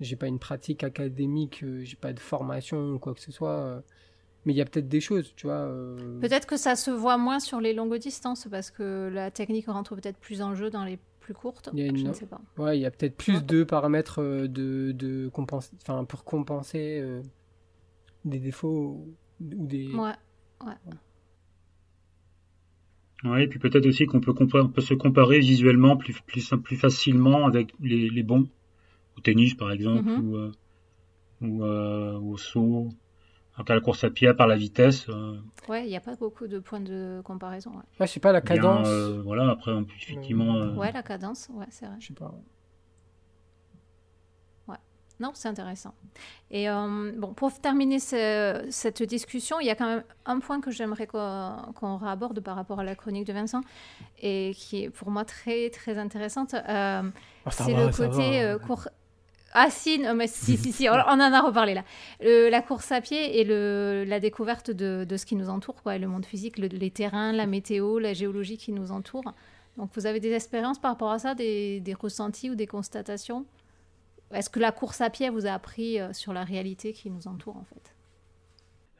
j'ai pas une pratique académique, j'ai pas de formation ou quoi que ce soit. Mais il y a peut-être des choses, tu vois. Euh, peut-être que ça se voit moins sur les longues distances parce que la technique rentre peut-être plus en jeu dans les plus courtes. Je ne sais pas. Ouais, il y a peut-être plus de paramètres euh, de, de enfin, pour compenser euh, des défauts ou des. Ouais, ouais. Ouais, et puis peut-être aussi qu'on peut, peut se comparer visuellement plus, plus, plus facilement avec les, les bons, au tennis par exemple, mm-hmm. ou, ou au saut à la course à pied, par la vitesse. Euh, ouais, il n'y a pas beaucoup de points de comparaison. Ouais, je sais pas, la cadence. Euh, voilà, après, on peut effectivement. Euh, ouais, la cadence, ouais, c'est vrai. Je sais pas. Ouais, non, c'est intéressant. Et bon, pour terminer cette discussion, il y a quand même un point que j'aimerais qu'on réaborde par rapport à la chronique de Vincent et qui est pour moi très, très intéressante. Ah, c'est le côté court ah si, mais si, si, si, on, en a reparlé là. la course à pied et le, la découverte de, de, ce qui nous entoure, quoi, le monde physique, les terrains, la météo, la géologie qui nous entoure. Donc vous avez des expériences par rapport à ça, des, des ressentis ou des constatations? Est-ce que la course à pied vous a appris euh, sur la réalité qui nous entoure en fait?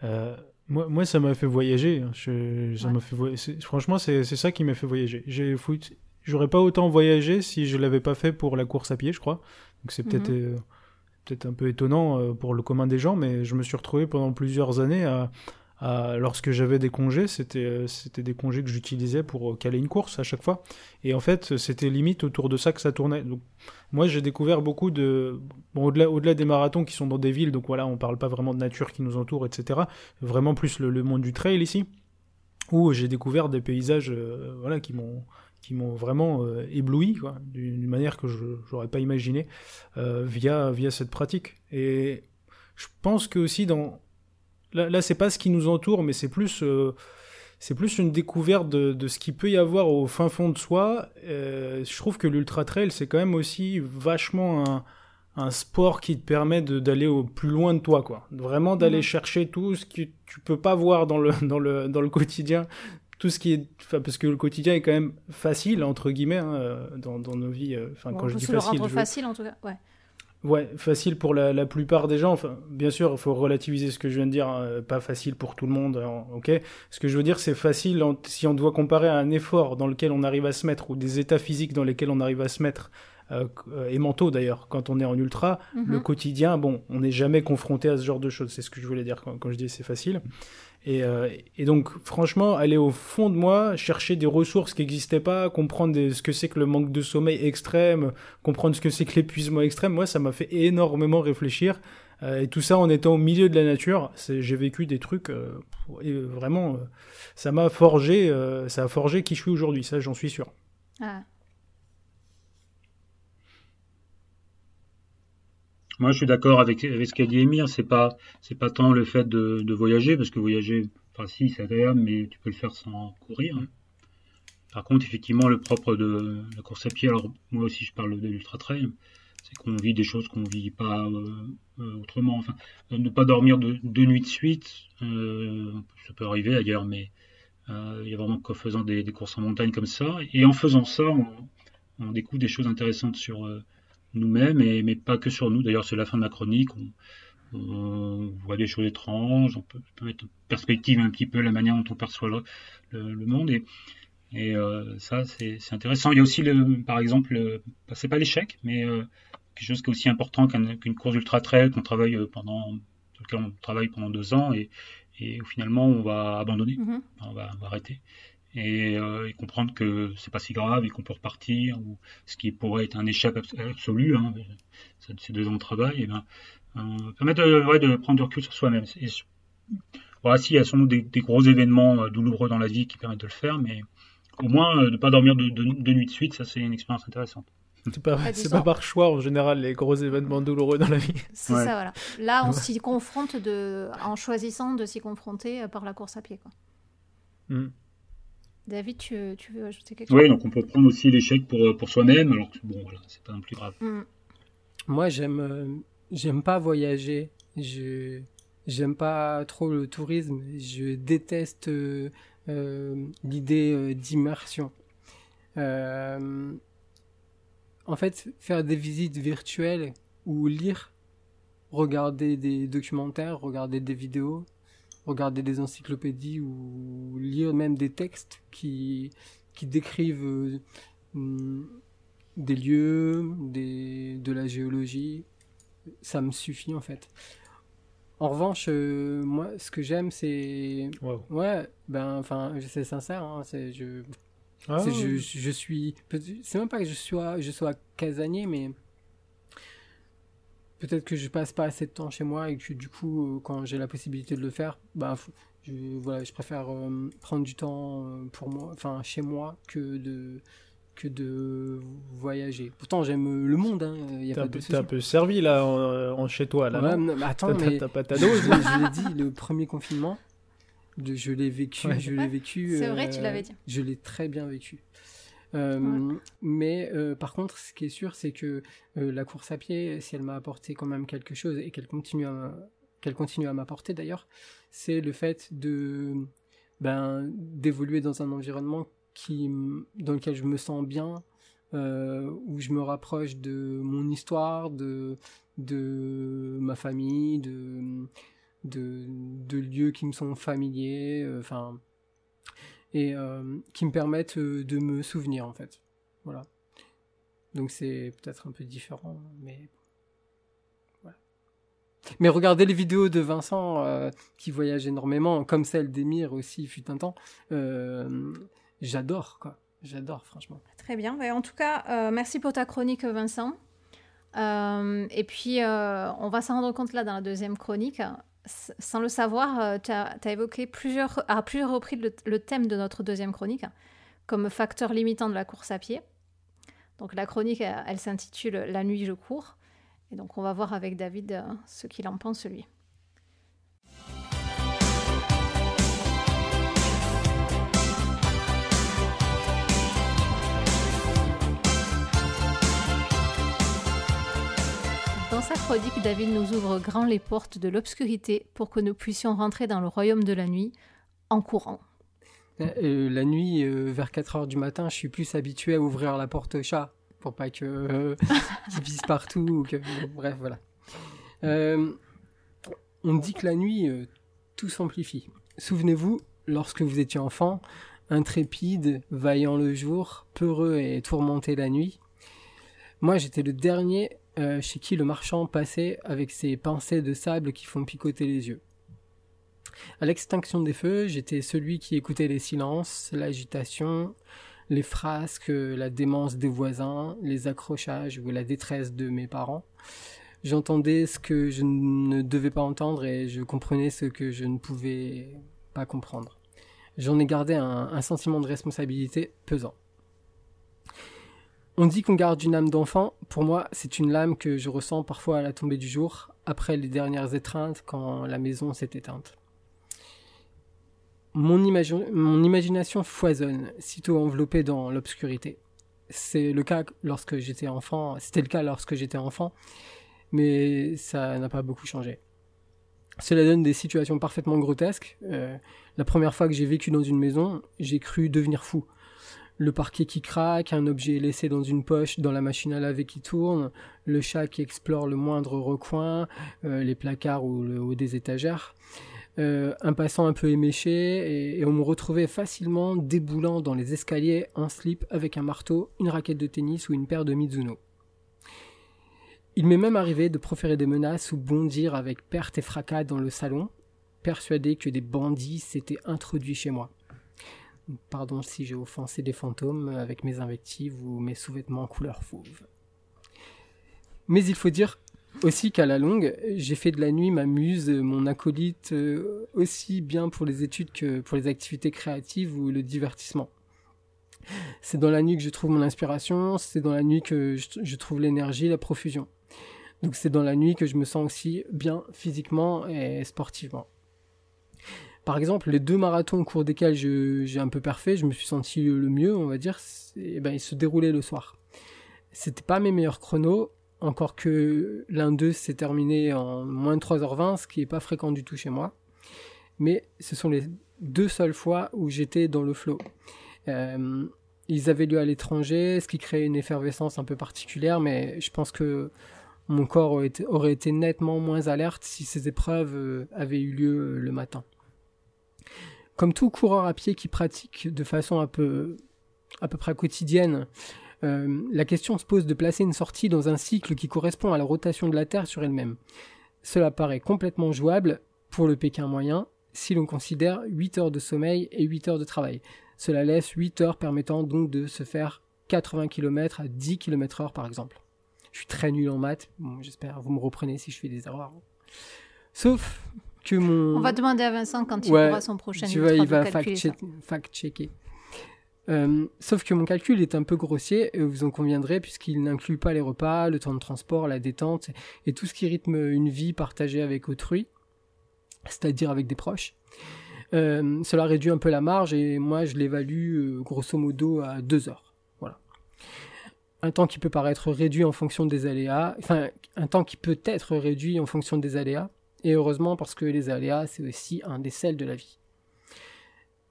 Euh, moi, moi, ça m'a fait voyager. Hein. Je, ça fait Franchement, c'est ça qui m'a fait voyager. J'aurais pas autant voyagé si je l'avais pas fait pour la course à pied, je crois. Donc c'est peut-être mhm. euh, peut-être un peu étonnant euh, pour le commun des gens, mais je me suis retrouvé pendant plusieurs années à, lorsque j'avais des congés, c'était euh, c'était des congés que j'utilisais pour caler une course à chaque fois. Et en fait, c'était limite autour de ça que ça tournait. Donc, moi, j'ai découvert beaucoup de bon au-delà au-delà des marathons qui sont dans des villes. Donc voilà, on parle pas vraiment de nature qui nous entoure, etc. Vraiment plus le, monde du trail ici, où j'ai découvert des paysages voilà qui m'ont qui m'ont vraiment euh, ébloui d'une manière que je n'aurais pas imaginé euh, via, via cette pratique. Et je pense que aussi dans là, là c'est pas ce qui nous entoure, mais c'est plus euh, c'est plus une découverte de, de, ce qu'il peut y avoir au fin fond de soi. je trouve que l'ultra trail c'est quand même aussi vachement un, un sport qui te permet d'aller au plus loin de toi, quoi. Vraiment d'aller mmh. chercher tout ce que tu peux pas voir dans le, dans le, dans le quotidien, tout ce qui est, parce que le quotidien est quand même facile entre guillemets hein, euh, dans, nos vies. Euh, enfin, quand je dis facile, le rendre facile en tout cas. Ouais. Ouais, facile pour la, plupart des gens. Enfin, bien sûr, il faut relativiser ce que je viens de dire. Hein, pas facile pour tout le monde. Hein, ok. Ce que je veux dire, c'est facile si on doit comparer à un effort dans lequel on arrive à se mettre ou des états physiques dans lesquels on arrive à se mettre euh, et mentaux d'ailleurs. Quand on est en ultra, le mhm. quotidien, bon, on n'est jamais confronté à ce genre de choses. C'est ce que je voulais dire quand, quand je dis c'est facile. Euh, et, donc, franchement, aller au fond de moi, chercher des ressources qui n'existaient pas, comprendre ce que c'est que le manque de sommeil extrême, comprendre ce que c'est que l'épuisement extrême, moi, ça m'a fait énormément réfléchir. Euh, et tout ça en étant au milieu de la nature, j'ai vécu des trucs euh, et vraiment, ça m'a forgé, ça a forgé qui je suis aujourd'hui, ça j'en suis sûr. Ah. Moi, je suis d'accord avec, ce qu'a dit Emir. C'est pas, c'est pas tant le fait de, voyager, parce que voyager, enfin si, c'est agréable, mais tu peux le faire sans courir. Hein. Par contre, effectivement, le propre de la course à pied, alors moi aussi je parle de l'ultra trail, c'est qu'on vit des choses qu'on vit pas euh, euh, autrement. Enfin, ne pas dormir deux nuits de suite, euh, ça peut arriver ailleurs, mais il y a vraiment qu'en faisant des, courses en montagne comme ça, et en faisant ça, on, on découvre des choses intéressantes sur nous-mêmes, mais pas que sur nous. D'ailleurs, c'est la fin de ma chronique. On, voit des choses étranges, on peut, mettre en perspective un petit peu la manière dont on perçoit le, monde. Et, et euh, ça, c'est intéressant. Il y a aussi, le, par exemple, c'est pas l'échec, mais euh, quelque chose qui est aussi important qu'une course ultra trail qu'on travaille pendant, on travaille pendant deux ans et, et finalement on va abandonner, mm-hmm. on, va, arrêter. Euh, et, comprendre que c'est pas si grave et qu'on peut repartir ou ce qui pourrait être un échec absolu hein, ces deux ans de travail et ben euh, permettre de, de, prendre du recul sur soi-même voilà s'il y a sans doute des, gros événements euh, douloureux dans la vie qui permettent de le faire mais au moins de ne pas dormir de, de, nuit de suite ça c'est une expérience intéressante c'est pas, pas par choix en général les gros événements douloureux dans la vie. C'est ça, voilà. Là, on s'y confronte de, en choisissant de s'y confronter par la course à pied. Quoi. Hmm. David, tu, veux ajouter quelque chose Oui, donc on peut prendre aussi l'échec pour, pour soi-même, alors que bon, voilà, c'est pas non plus grave. Hmm. Moi, j'aime euh, j'aime pas voyager. Je j'aime pas trop le tourisme. Je déteste euh, euh, l'idée d'immersion. en fait, faire des visites virtuelles ou lire, regarder des documentaires, regarder des vidéos, regarder des encyclopédies ou lire même des textes qui, qui décrivent euh, des lieux, des, de la géologie. Ça me suffit en fait. En revanche, euh, moi, ce que j'aime, c'est. Ouais, ben, enfin, c'est sincère, hein, c'est. Je... Ah. Je, je, suis. C'est même pas que je sois, je sois casanier, mais peut-être que je passe pas assez de temps chez moi et que du coup, euh, quand j'ai la possibilité de le faire, bah, je, voilà, je préfère euh, prendre du temps euh, pour moi, enfin chez moi, que de que de voyager. Pourtant, j'aime le monde. Hein, T'es un, peu servi là en, chez toi là. mais attends, mais pas ta dose. je, l'ai dit, le premier confinement, de, je l'ai vécu, je l'ai vécu. C'est vrai, tu l'avais dit. Je l'ai très bien vécu. Euh, mais euh, par contre, ce qui est sûr, c'est que euh, la course à pied, si elle m'a apporté quand même quelque chose et qu'elle continue à qu'elle continue à m'apporter d'ailleurs, c'est le fait de ben d'évoluer dans un environnement qui dans lequel je me sens bien, où je me rapproche de mon histoire, de de ma famille, de de, de lieux qui me sont familiers, enfin et euh, qui me permettent euh, de me souvenir en fait. Voilà. Donc c'est peut-être un peu différent, mais. Mais regardez les vidéos de Vincent euh, qui voyage énormément, comme celle d'Emir aussi, fut un temps. J'adore quoi. J'adore franchement. Très bien. Bah, en tout cas, merci pour ta chronique, Vincent. et puis, on va s'en rendre compte là dans la deuxième chronique sans le savoir, euh, tu as, évoqué à plusieurs reprises le, thème de notre deuxième chronique comme facteur limitant de la course à pied. Donc la chronique, elle, s'intitule La nuit je cours. Et donc on va voir avec David euh, ce qu'il en pense lui. Dans sa chronique, David nous ouvre grand les portes de l'obscurité pour que nous puissions rentrer dans le royaume de la nuit en courant. Euh, euh, la nuit, euh, vers 4 heures du matin, je suis plus habitué à ouvrir la porte chat pour pas que qu'il pisse partout. que, bref, voilà. on dit que la nuit, tout s'amplifie. Souvenez-vous, lorsque vous étiez enfant, intrépide, vaillant le jour, peureux et tourmenté la nuit. Moi, j'étais le dernier euh, chez qui le marchand passait avec ses pincées de sable qui font picoter les yeux. À l'extinction des feux, j'étais celui qui écoutait les silences, l'agitation, les frasques, la démence des voisins, les accrochages ou la détresse de mes parents. J'entendais ce que je ne devais pas entendre et je comprenais ce que je ne pouvais pas comprendre. J'en ai gardé un sentiment de responsabilité pesant. On dit qu'on garde une âme d'enfant. Pour moi, c'est une lame que je ressens parfois à la tombée du jour, après les dernières étreintes, quand la maison s'est éteinte. Mon, imagination foisonne, sitôt enveloppée dans l'obscurité. C'est le cas lorsque j'étais enfant, c'était le cas lorsque j'étais enfant, mais ça n'a pas beaucoup changé. Cela donne des situations parfaitement grotesques. Euh, la première fois que j'ai vécu dans une maison, j'ai cru devenir fou. Le parquet qui craque, un objet laissé dans une poche dans la machine à laver qui tourne, le chat qui explore le moindre recoin, euh, les placards ou le haut des étagères. Euh, un passant un peu éméché, et, on me retrouvait facilement déboulant dans les escaliers en slip avec un marteau, une raquette de tennis ou une paire de Mizuno. Il m'est même arrivé de proférer des menaces ou bondir avec perte et fracas dans le salon, persuadé que des bandits s'étaient introduits chez moi. Pardon si j'ai offensé des fantômes avec mes invectives ou mes sous-vêtements couleur fauve. Mais il faut dire aussi qu'à la longue, j'ai fait de la nuit ma muse, mon acolyte, euh, aussi bien pour les études que pour les activités créatives ou le divertissement. C'est dans la nuit que je trouve mon inspiration, c'est dans la nuit que je, trouve l'énergie, la profusion. Donc c'est dans la nuit que je me sens aussi bien physiquement et sportivement. Par exemple, les deux marathons au cours desquels j'ai un peu parfait, je me suis senti le mieux, on va dire, eh ben, ils se déroulaient le soir. C'était pas mes meilleurs chronos, encore que l'un d'eux s'est terminé en moins de 3h20, ce qui n'est pas fréquent du tout chez moi. Mais ce sont les deux seules fois où j'étais dans le flow. Euh, ils avaient lieu à l'étranger, ce qui créait une effervescence un peu particulière, mais je pense que mon corps aurait été, nettement moins alerte si ces épreuves euh, avaient eu lieu euh, le matin. Comme tout coureur à pied qui pratique de façon à peu près quotidienne euh, la question se pose de placer une sortie dans un cycle qui correspond à la rotation de la Terre sur elle-même. Cela paraît complètement jouable pour le Pékin moyen si l'on considère 8 heures de sommeil et 8 heures de travail. Cela laisse 8 heures permettant donc de se faire 80 km à 10 km heure par exemple. Je suis très nul en maths, j'espère vous me reprenez si je fais des erreurs. Sauf que mon... On va demander à Vincent quand il ouais, son prochain Tu vois, il va fact-checker. Euh, sauf que mon calcul est un peu grossier, et vous en conviendrez, puisqu'il n'inclut pas les repas, le temps de transport, la détente, et tout ce qui rythme une vie partagée avec autrui, c'est-à-dire avec des proches. Euh, cela réduit un peu la marge, et moi je l'évalue euh, grosso modo à deux heures. Voilà. Un temps qui peut paraître réduit en fonction des aléas, enfin, un temps qui peut être réduit en fonction des aléas, et heureusement parce que les aléas, c'est aussi un des sels de la vie.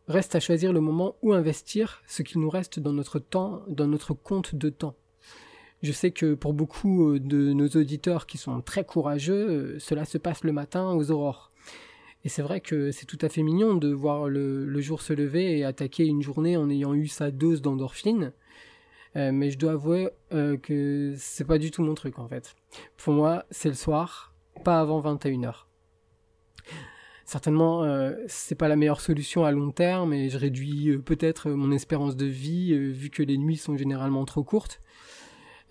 Reste à choisir le moment où investir ce qu'il nous reste dans notre temps, dans notre compte de temps. Je sais que pour beaucoup euh, de nos auditeurs qui sont très courageux, euh, cela se passe le matin aux aurores. Et c'est vrai que c'est tout à fait mignon de voir le, jour se lever et attaquer une journée en ayant eu sa dose d'endorphine. Euh, mais je dois avouer que c'est pas du tout mon truc en fait. Pour moi, c'est le soir, pas avant 21h certainement euh, c'est pas la meilleure solution à long terme et je réduis euh, peut-être mon espérance de vie euh, vu que les nuits sont généralement trop courtes.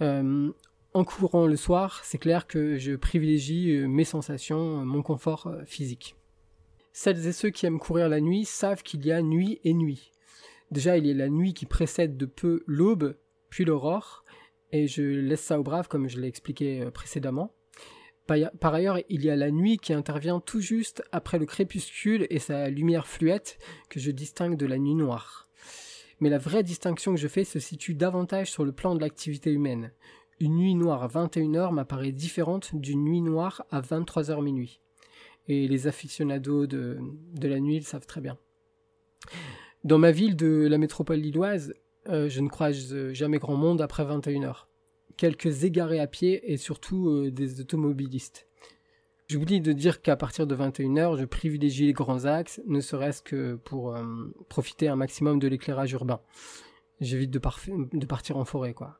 en courant le soir, c'est clair que je privilégie mes sensations, mon confort physique. Celles et ceux qui aiment courir la nuit savent qu'il y a nuit et nuit. Déjà, il y a la nuit qui précède de peu l'aube, puis l'aurore, et je laisse ça au brave comme je l'ai expliqué précédemment. Par ailleurs, il y a la nuit qui intervient tout juste après le crépuscule et sa lumière fluette que je distingue de la nuit noire. Mais la vraie distinction que je fais se situe davantage sur le plan de l'activité humaine. Une nuit noire à 21h m'apparaît différente d'une nuit noire à 23h minuit. Et les aficionados de, la nuit le savent très bien. Dans ma ville de la métropole lilloise, euh, je ne croise jamais grand monde après 21h quelques égarés à pied et surtout euh, des automobilistes. J'oublie de dire qu'à partir de 21h, je privilégie les grands axes, ne serait-ce que pour euh, profiter un maximum de l'éclairage urbain. J'évite de, de, partir en forêt, quoi.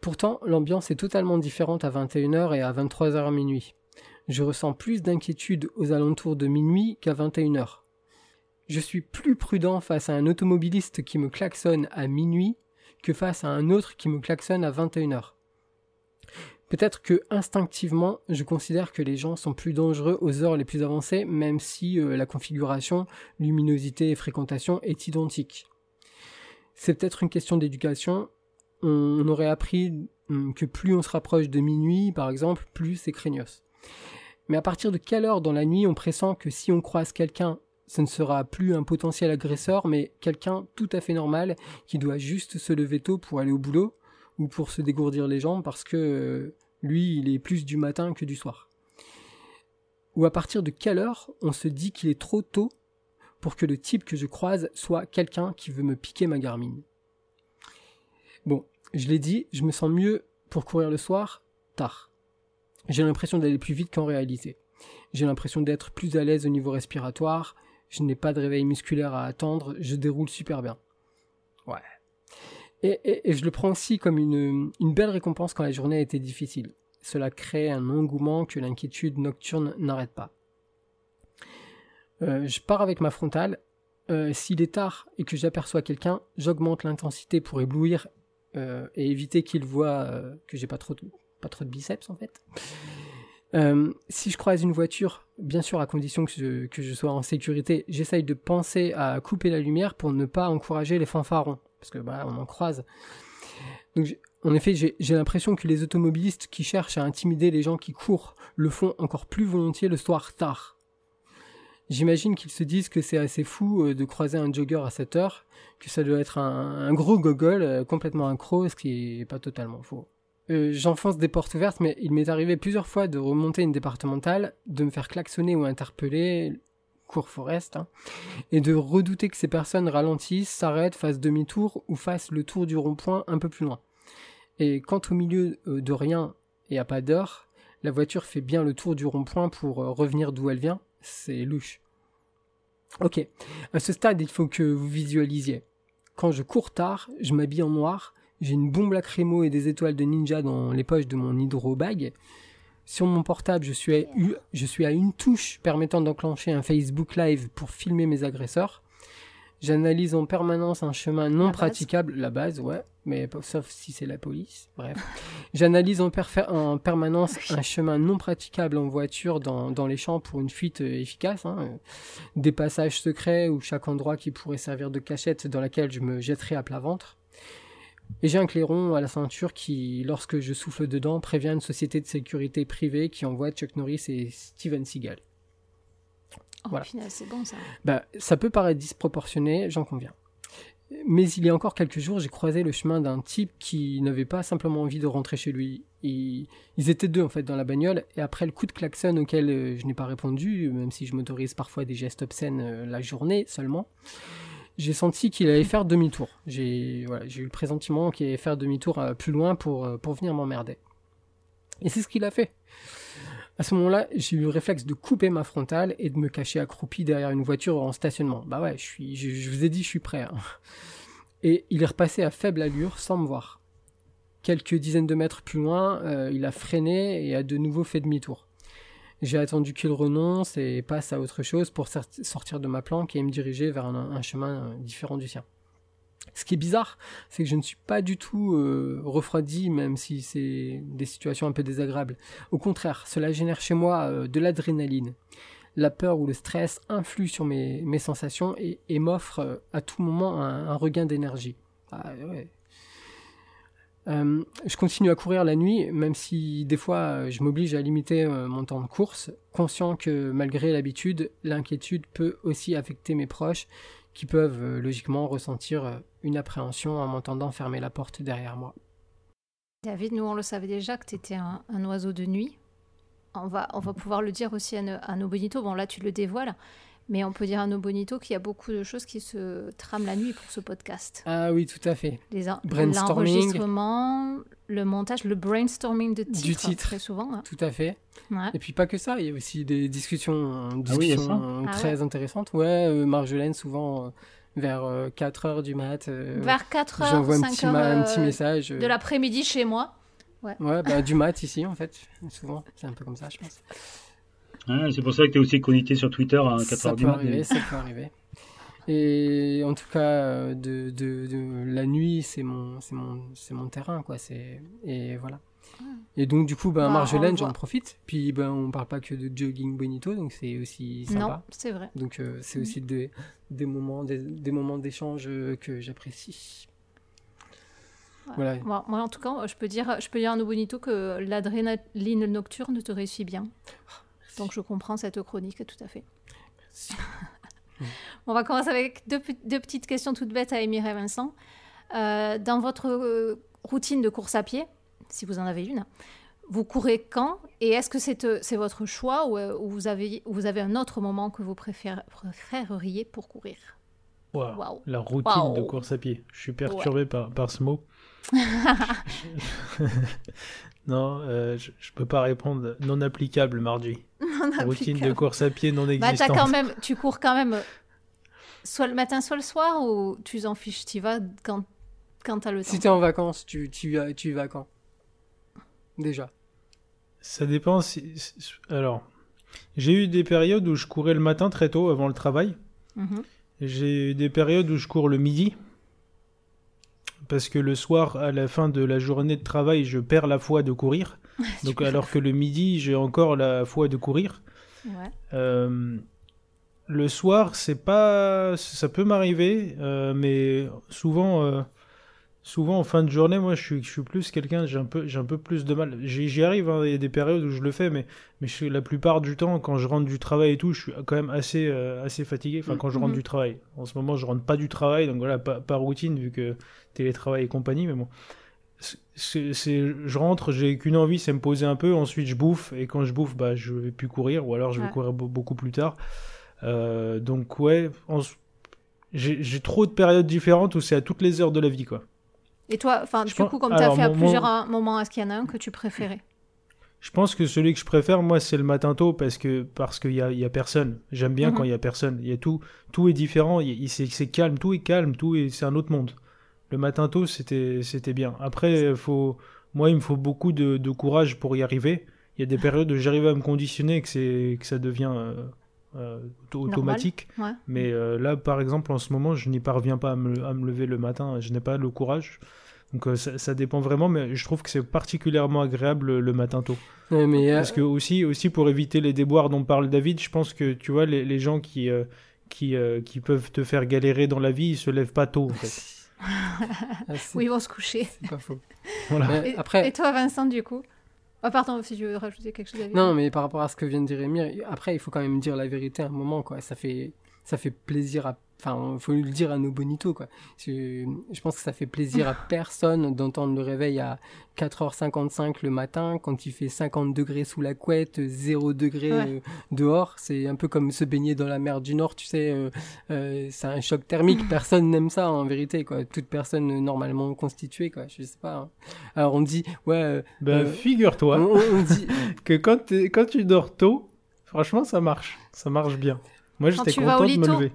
Pourtant, l'ambiance est totalement différente à 21h et à 23h minuit. Je ressens plus d'inquiétude aux alentours de minuit qu'à 21h. Je suis plus prudent face à un automobiliste qui me klaxonne à minuit que face à un autre qui me klaxonne à 21h. Peut-être que instinctivement, je considère que les gens sont plus dangereux aux heures les plus avancées, même si euh, la configuration, luminosité et fréquentation est identique. C'est peut-être une question d'éducation. On aurait appris hum, que plus on se rapproche de minuit, par exemple, plus c'est craignos. Mais à partir de quelle heure dans la nuit on pressent que si on croise quelqu'un ce ne sera plus un potentiel agresseur, mais quelqu'un tout à fait normal qui doit juste se lever tôt pour aller au boulot ou pour se dégourdir les jambes parce que euh, lui, il est plus du matin que du soir. Ou à partir de quelle heure on se dit qu'il est trop tôt pour que le type que je croise soit quelqu'un qui veut me piquer ma Garmin? Bon, je l'ai dit, je me sens mieux pour courir le soir, tard. J'ai l'impression d'aller plus vite qu'en réalité. J'ai l'impression d'être plus à l'aise au niveau respiratoire, je n'ai pas de réveil musculaire à attendre, je déroule super bien. Ouais. Et, je le prends aussi comme une, belle récompense quand la journée a été difficile. Cela crée un engouement que l'inquiétude nocturne n'arrête pas. Euh, je pars avec ma frontale. Euh, s'il est tard et que j'aperçois quelqu'un, j'augmente l'intensité pour éblouir euh, et éviter qu'il voit que j'ai pas trop, pas trop de biceps en fait. Si je croise une voiture, bien sûr à condition que je, sois en sécurité, j'essaye de penser à couper la lumière pour ne pas encourager les fanfarons, parce que bah, on en croise. En effet, j'ai l'impression que les automobilistes qui cherchent à intimider les gens qui courent le font encore plus volontiers le soir tard. J'imagine qu'ils se disent que c'est assez fou euh, de croiser un jogger à 7 heures, que ça doit être un, gros gogol euh, complètement accro, ce qui est pas totalement faux. Euh, j'enfonce des portes ouvertes, mais il m'est arrivé plusieurs fois de remonter une départementale, de me faire klaxonner ou interpeller, cours Forest, hein, et de redouter que ces personnes ralentissent, s'arrêtent, fassent demi-tour ou fassent le tour du rond-point un peu plus loin. Et quand au milieu de rien et à pas d'heure, la voiture fait bien le tour du rond-point pour revenir d'où elle vient, c'est louche. Ok, à ce stade, il faut que vous visualisiez. Quand je cours tard, je m'habille en noir, j'ai une bombe lacrymo et des étoiles de ninja dans les poches de mon hydrobag. Sur mon portable, je suis, à, je suis à une touche permettant d'enclencher un Facebook Live pour filmer mes agresseurs. J'analyse en permanence un chemin non praticable, la base, ouais, mais sauf si c'est la police, bref. J'analyse en, en, permanence un chemin non praticable en voiture dans, dans les champs pour une fuite euh, efficace, hein. des passages secrets ou chaque endroit qui pourrait servir de cachette dans laquelle je me jetterai à plat ventre. Et j'ai un clairon à la ceinture qui, lorsque je souffle dedans, prévient une société de sécurité privée qui envoie Chuck Norris et Steven Seagal. Oh, voilà. c'est bon ça. Bah, ça peut paraître disproportionné, j'en conviens. Mais il y a encore quelques jours, j'ai croisé le chemin d'un type qui n'avait pas simplement envie de rentrer chez lui. ils étaient deux en fait dans la bagnole, et après le coup de klaxon auquel euh, je n'ai pas répondu, même si je m'autorise parfois des gestes obscènes euh, la journée seulement, j'ai senti qu'il allait faire demi-tour. J'ai eu le pressentiment qu'il allait faire demi-tour euh, plus loin pour, pour venir m'emmerder. Et c'est ce qu'il a fait. À ce moment-là, j'ai eu le réflexe de couper ma frontale et de me cacher accroupi derrière une voiture en stationnement. Bah ouais, je, vous ai dit, je suis prêt. Hein. Et il est repassé à faible allure sans me voir. Quelques dizaines de mètres plus loin, euh, il a freiné et a de nouveau fait demi-tour. J'ai attendu qu'il renonce et passe à autre chose pour sortir de ma planque et me diriger vers un chemin euh, différent du sien. Ce qui est bizarre, c'est que je ne suis pas du tout euh, refroidi, même si c'est des situations un peu désagréables. Au contraire, cela génère chez moi euh, de l'adrénaline. La peur ou le stress influe sur mes, sensations et, m'offre à tout moment un, regain d'énergie. Ah, je continue à courir la nuit, même si des fois je m'oblige à limiter mon temps de course, conscient que malgré l'habitude, l'inquiétude peut aussi affecter mes proches qui peuvent euh, logiquement ressentir euh, une appréhension en m'entendant fermer la porte derrière moi. David, nous on le savait déjà que tu étais un, oiseau de nuit. On va, on va pouvoir le dire aussi à, nos bonitos. Bon là tu le dévoiles, mais on peut dire à nos bonitos qu'il y a beaucoup de choses qui se trament la nuit pour ce podcast. Ah oui, tout à fait. L'enregistrement, le montage, le brainstorming de titre, du titre. très souvent. Hein. Tout à fait. Et puis pas que ça, il y a aussi des discussions, ah très ah intéressantes. Ouais, euh, Marjolaine, souvent euh, vers 4 euh, h du mat. vers 4 h J'envoie un, petit, un petit message. De l'après-midi chez moi. Ouais, ouais bah, du mat ici en fait, souvent. C'est un peu comme ça, je pense. Ah, c'est pour ça que tu es aussi connecté sur Twitter à 4 h du mat. Ça peut arriver. Et en tout cas, de, de, de la nuit, c'est mon, mon, mon terrain, quoi. Et voilà. Et donc, du coup, ben, bah, Marjolaine, j'en profite. Puis, ben, on parle pas que de jogging bonito, donc c'est aussi sympa. Non, c'est vrai. Donc, euh, c'est aussi des, des moments des, moments d'échange euh, que j'apprécie. Voilà. Moi, en tout cas, je peux dire, je peux dire à nos bonito que l'adrénaline nocturne te réussit bien. Donc, je comprends cette chronique tout à fait. on va commencer avec deux, deux, petites questions toutes bêtes à Émile et Vincent. Euh, dans votre routine de course à pied, si vous en avez une, vous courez quand Et est-ce que c'est votre choix ou, vous, avez, vous avez un autre moment que vous préféreriez pour courir? Wow. La routine de course à pied. Je suis perturbé par, par ce mot. non, euh, je, ne peux pas répondre. Non applicable, Margie. Routine de course à pied non existante. Bah, quand même, tu cours quand même soit le matin, soit le soir, ou tu t'en fiches, tu vas quand, quand tu as le temps Si tu es en vacances, tu, tu, tu y vas quand? Déjà. Ça dépend. alors, j'ai eu des périodes où je courais le matin très tôt avant le travail. Mhm. J'ai eu des périodes où je cours le midi parce que le soir, à la fin de la journée de travail, je perds la foi de courir. Donc, alors que le midi, j'ai encore la foi de courir. Euh, le soir, c'est pas, ça peut m'arriver, euh, mais souvent, euh, souvent en fin de journée, moi, je suis, je suis plus quelqu'un, j'ai un peu, j'ai un peu plus de mal. J'y arrive, hein, il y a des périodes où je le fais, mais, mais la plupart du temps, quand je rentre du travail et tout, je suis quand même assez, assez fatigué. Enfin, quand je rentre mm-hmm. du travail. En ce moment, je rentre pas du travail, donc voilà, pas, pas routine vu que télétravail et compagnie, mais bon. C'est, je rentre, j'ai qu'une envie, c'est me poser un peu, ensuite je bouffe, et quand je bouffe, bah, je vais plus courir, ou alors je vais courir beaucoup plus tard. Euh, donc ouais, j'ai, trop de périodes différentes où c'est à toutes les heures de la vie, quoi. Et toi, enfin, du coup, comme tu as fait à plusieurs moments, est-ce qu'il y en a un que tu préférais? Je pense que celui que je préfère, moi, c'est le matin tôt parce que parce qu'il y a, y a personne. J'aime bien mhm. quand il y a personne. Il y a tout, tout est différent. c'est, c'est calme, tout est calme, tout est, c'est un autre monde le matin tôt, c'était, c'était bien. Après, faut, moi, il me faut beaucoup de, courage pour y arriver. Il y a des périodes où j'arrive à me conditionner que, c'est, que ça devient euh, euh, automatique. Mais euh, là, par exemple, en ce moment, je n'y parviens pas à me, à me, lever le matin. Je n'ai pas le courage. Donc ça, dépend vraiment, mais je trouve que c'est particulièrement agréable le, matin tôt. mais Parce que aussi, aussi pour éviter les déboires dont parle David, je pense que tu vois les, les gens qui, qui, qui peuvent te faire galérer dans la vie, ils se lèvent pas tôt en fait. Ah, oui, ils vont se coucher. C'est pas faux. Et, après... et toi, Vincent, du coup? Oh, Pardon, si tu veux rajouter quelque chose. Non, mais par rapport à ce que vient de dire Emir, après, il faut quand même dire la vérité à un moment, quoi. Ça fait, ça fait plaisir à Enfin, il faut le dire à nos bonitos, quoi. Je, pense que ça fait plaisir à personne d'entendre le réveil à 4h55 le matin, quand il fait 50 degrés sous la couette, 0 degrés euh, dehors. C'est un peu comme se baigner dans la mer du Nord, tu sais. Euh, euh, c'est un choc thermique. Personne n'aime ça, en vérité, quoi. Toute personne normalement constituée, quoi. Je sais pas. Hein. Alors, on dit, ouais. Ben, figure-toi on, dit... que quand, quand tu dors tôt, franchement, ça marche. Ça marche bien. Moi, j'étais content de me lever.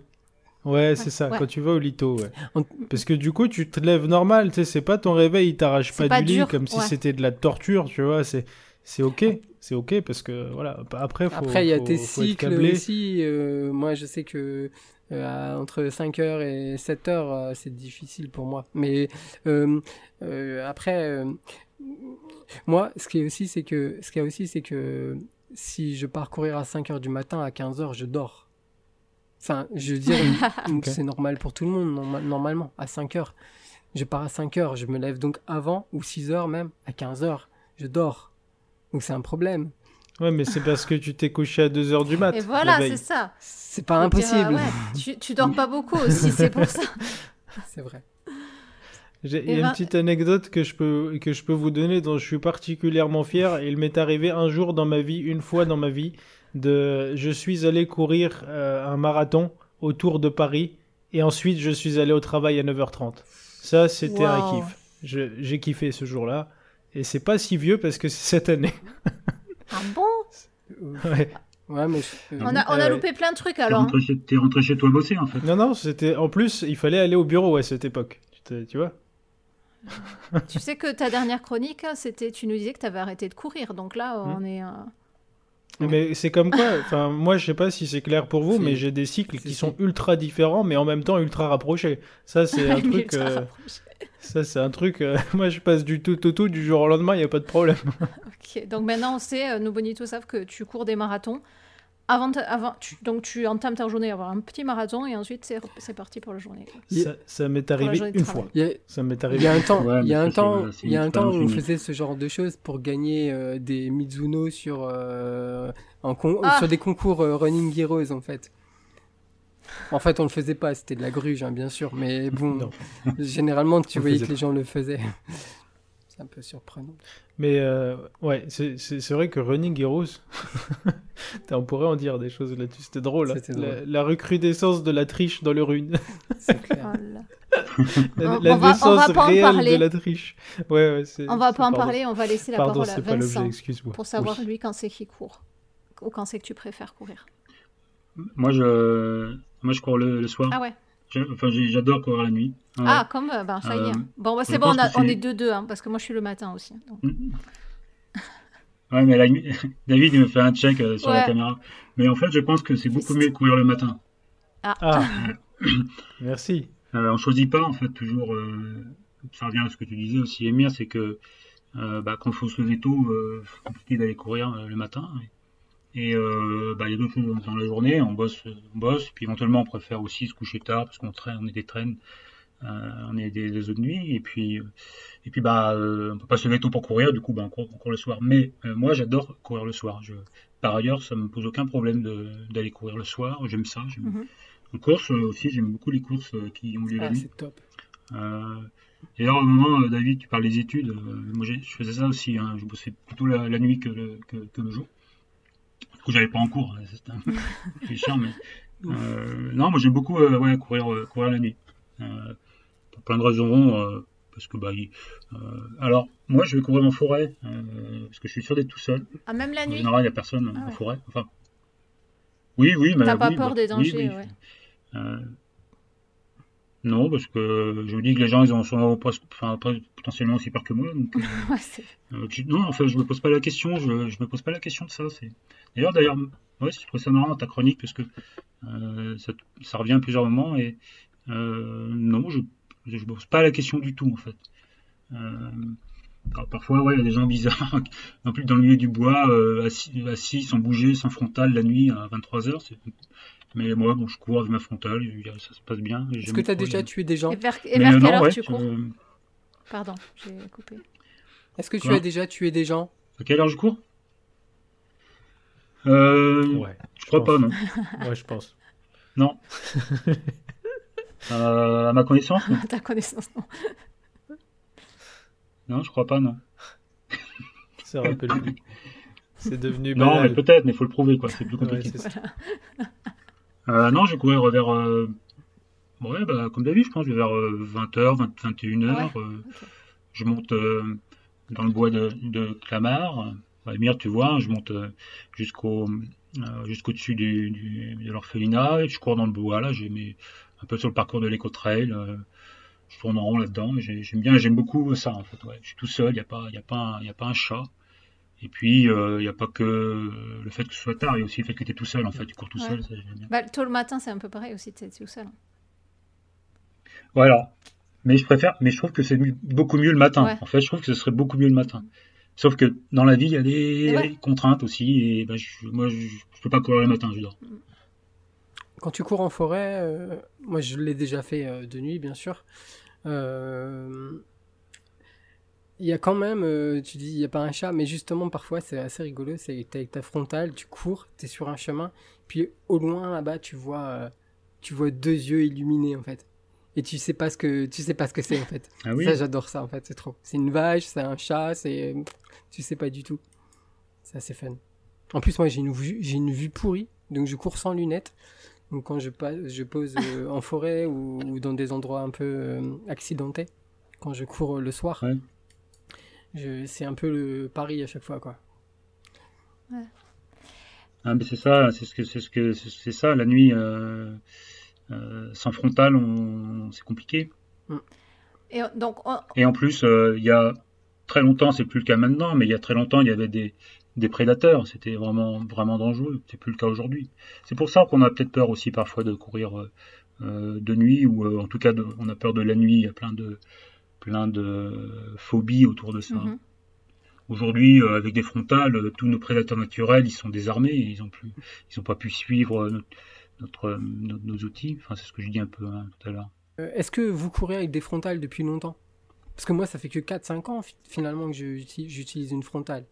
Ouais, c'est ça, quand tu vas au lito, ouais. Parce que du coup, tu te lèves normal, tu sais, c'est pas ton réveil, il t'arrache pas, du lit comme si c'était de la torture, tu vois, c'est c'est ok, c'est ok parce que voilà, après faut Après il y a tes cycles aussi, euh, moi je sais que euh, entre 5h et 7h euh, c'est difficile pour moi. Mais après moi ce qui est aussi c'est que ce qu'il y a aussi c'est que si je pars courir à 5h du matin à 15h, je dors. Enfin, je veux dire, c'est normal pour tout le monde, normalement, à 5 heures. Je pars à 5 heures, je me lève donc avant, ou 6 heures même, à 15 heures, je dors. Donc c'est un problème. Ouais, mais c'est parce que tu t'es couché à 2 heures du mat. Et voilà, c'est ça. C'est pas impossible. tu, tu dors pas beaucoup aussi, c'est pour ça. c'est vrai. Il y a une ben petite anecdote que je, peux, que je peux vous donner dont je suis particulièrement fier. Il m'est arrivé un jour dans ma vie, une fois dans ma vie, de je suis allé courir euh, un marathon autour de Paris et ensuite je suis allé au travail à 9h30. Ça, c'était un kiff. J'ai kiffé ce jour-là et c'est pas si vieux parce que c'est cette année. ah bon? Ouais. Ouais, mais on a, on a loupé plein de trucs alors. T'es rentré, chez toi bosser en fait. Non, non, c'était en plus, il fallait aller au bureau à cette époque. Tu, tu vois? Tu sais que ta dernière chronique, c'était, tu nous disais que tu avais arrêté de courir. Donc là, hmm. on est. Euh, mais c'est comme quoi, enfin, moi je sais pas si c'est clair pour vous, mais j'ai des cycles qui sont ultra différents, mais en même temps ultra rapprochés. Ça, c'est un truc. Euh, ça, c'est un truc. Euh, moi, je passe du tout au tout, du jour au lendemain, il n'y a pas de problème. ok, donc maintenant on sait, euh, nos bonitos savent que tu cours des marathons. Avant, avant donc tu entames ta journée avoir un petit marathon et ensuite c'est parti pour la journée. Ça, ça m'est arrivé une fois. ça m'est arrivé. Il y a un temps, il y a un temps, il y a un temps où on faisait ce genre de choses pour gagner euh, des Mizuno sur euh, ah. sur des concours euh, Running Heroes en fait. En fait, on le faisait pas, c'était de la gruge, hein, bien sûr, mais bon, généralement, tu voyais que les gens le faisaient. C'est un peu surprenant. Mais euh, ouais, c'est vrai que Running Heroes, on pourrait en dire des choses là-dessus. C'était drôle, hein. La, recrudescence de la triche dans le rune. C'est clair. Oh la, la naissance réelle de la triche. Ouais, ouais, on va pas en parler, on va laisser la parole à Vincent pour savoir lui quand c'est qu'il court ou quand c'est que tu préfères courir. Moi, je, moi, je cours le, soir. Ah ouais. Enfin, j'adore courir la nuit. Ah, comme euh, ben, ça y est. Euh, bon, bah, c'est bon, on, est deux deux, hein, parce que moi, je suis le matin aussi. Donc. Mm. Ouais, mais la nuit, David, il me fait un check euh, sur la caméra. Mais en fait, je pense que c'est beaucoup mieux de courir le matin. Ah. ah. Merci. Euh, on choisit pas, en fait, toujours. ça revient à ce que tu disais aussi, Emir, c'est que bah, quand il faut se lever tôt, c'est compliqué d'aller courir le matin. Et euh, bah, il y a d'autres choses dans la journée, on bosse, on bosse, puis éventuellement on préfère aussi se coucher tard parce qu'on traîne, on est des traînes, euh, on est des, des autres nuits, et puis, et puis bah, euh, on peut pas se lever tôt pour courir, du coup bah, on, court, le soir. Mais euh, moi j'adore courir le soir. Je, par ailleurs, ça me pose aucun problème d'aller courir le soir, j'aime ça. Mm En course aussi, j'aime beaucoup les courses qui ont lieu la ah, C'est top. et alors, au moment, David, tu parles des études. moi, je faisais ça aussi. Hein, je bossais plutôt la, nuit que le, que, que le jour coup, j'avais pas en cours. Hein, c'était un peu chiant, mais. Euh, non, moi j'aime beaucoup euh, ouais, courir, euh, courir la nuit. pour plein de raisons. parce que, bah, alors, moi je vais courir en forêt. parce que je suis sûr d'être tout seul. Ah, même la nuit En général, il n'y a personne ah en forêt. Enfin. Oui, oui, mais. T'as pas peur bah, des dangers, ouais. Non, parce que je me dis que les gens, ils en sont enfin, potentiellement aussi peur que moi. Donc, non, en fait, je me pose pas la question. Je, je me pose pas la question de ça. C'est d'ailleurs, d'ailleurs, ouais, je trouve ça marrant ta chronique parce que euh, ça, ça, revient à plusieurs moments et euh, non, je, je me pose pas la question du tout en fait. parfois, ouais, il y a des gens bizarres, en plus dans le milieu du bois, assis, assis, sans bouger, sans frontal la nuit à 23 h c'est mais moi, bon, je cours avec ma frontale, ça se passe bien. Est-ce que tu as déjà tué des gens Et vers, quelle heure tu cours Pardon, j'ai coupé. Est-ce que tu as déjà tué des gens? À quelle heure je cours? Euh, Ouais. Je crois pas, non. ouais, je pense. Non. euh, à ma connaissance non. À ta connaissance, non. Non, je crois pas, non. Ça rappelle plus. C'est devenu Non, mais peut-être, mais il faut le prouver, quoi. C'est plus compliqué. Euh, non, je vais courir vers. Euh, ouais, bah, comme d'habitude, je pense, je vais vers 20h, 21h. Je monte euh, dans le bois de, de Clamart. Emir, tu vois, je monte jusqu'au jusqu'au dessus du, du, de l'orphelinat et je cours dans le bois. Là, j'ai un peu sur le parcours de l'éco-trail. je tourne en rond là-dedans. J'aime bien, j'aime beaucoup ça en fait. Ouais. Je suis tout seul, il n'y a, pas, y a, pas a pas un chat. Et puis, il euh, n'y a pas que le fait que ce soit tard, il y a aussi le fait que tu es tout seul, en fait, tu cours tout seul. Ça, bien. Bah, tôt le matin, c'est un peu pareil aussi, tu es tout seul. Voilà. Mais je préfère, mais je trouve que c'est beaucoup mieux le matin. En fait, je trouve que ce serait beaucoup mieux le matin. Sauf que dans la vie, il y a des contraintes aussi, et bah, moi, je ne peux pas courir le matin, je dors. Quand tu cours en forêt, euh, moi je l'ai déjà fait euh, de nuit, bien sûr. Euh, il y a quand même, euh, tu dis, il n'y a pas un chat, mais justement, parfois, c'est assez rigolo. C'est avec ta frontale, tu cours, tu es sur un chemin, puis au loin, là-bas, tu vois, euh, tu vois deux yeux illuminés, en fait. Et tu sais pas ce que, tu sais pas ce que c'est, en fait. Ah oui ça, j'adore ça, en fait, c'est trop. C'est une vache, c'est un chat, c'est, tu sais pas du tout. C'est assez fun. En plus, moi, j'ai une vue, j'ai une vue pourrie, donc je cours sans lunettes. Donc quand je, je pose euh, en forêt ou, dans des endroits un peu accidentés, quand je cours le soir, c'est un peu le pari à chaque fois, quoi. Ah, mais c'est ça, c'est ce que c'est ce que c'est ça la nuit euh, euh, sans frontal, on, c'est compliqué. Mm. Et donc et en plus, euh, il y a très longtemps, c'est plus le cas maintenant, mais il y a très longtemps, il y avait des, des prédateurs. C'était vraiment vraiment dangereux. C'est plus le cas aujourd'hui. C'est pour ça qu'on a peut-être peur aussi parfois de courir de nuit ou en tout cas on a peur de la nuit. Il y a plein de plein de phobies autour de ça. Mhm. Aujourd'hui, euh, avec des frontales, euh, tous nos prédateurs naturels, ils sont désarmés, ils n'ont plus, ils ont pas pu suivre notre, nos outils. Enfin, c'est ce que je dis un peu hein, tout à l'heure. Euh, est-ce que vous courez avec des frontales depuis longtemps? Parce que moi, ça fait que 4-5 ans finalement que j'utilise une frontale.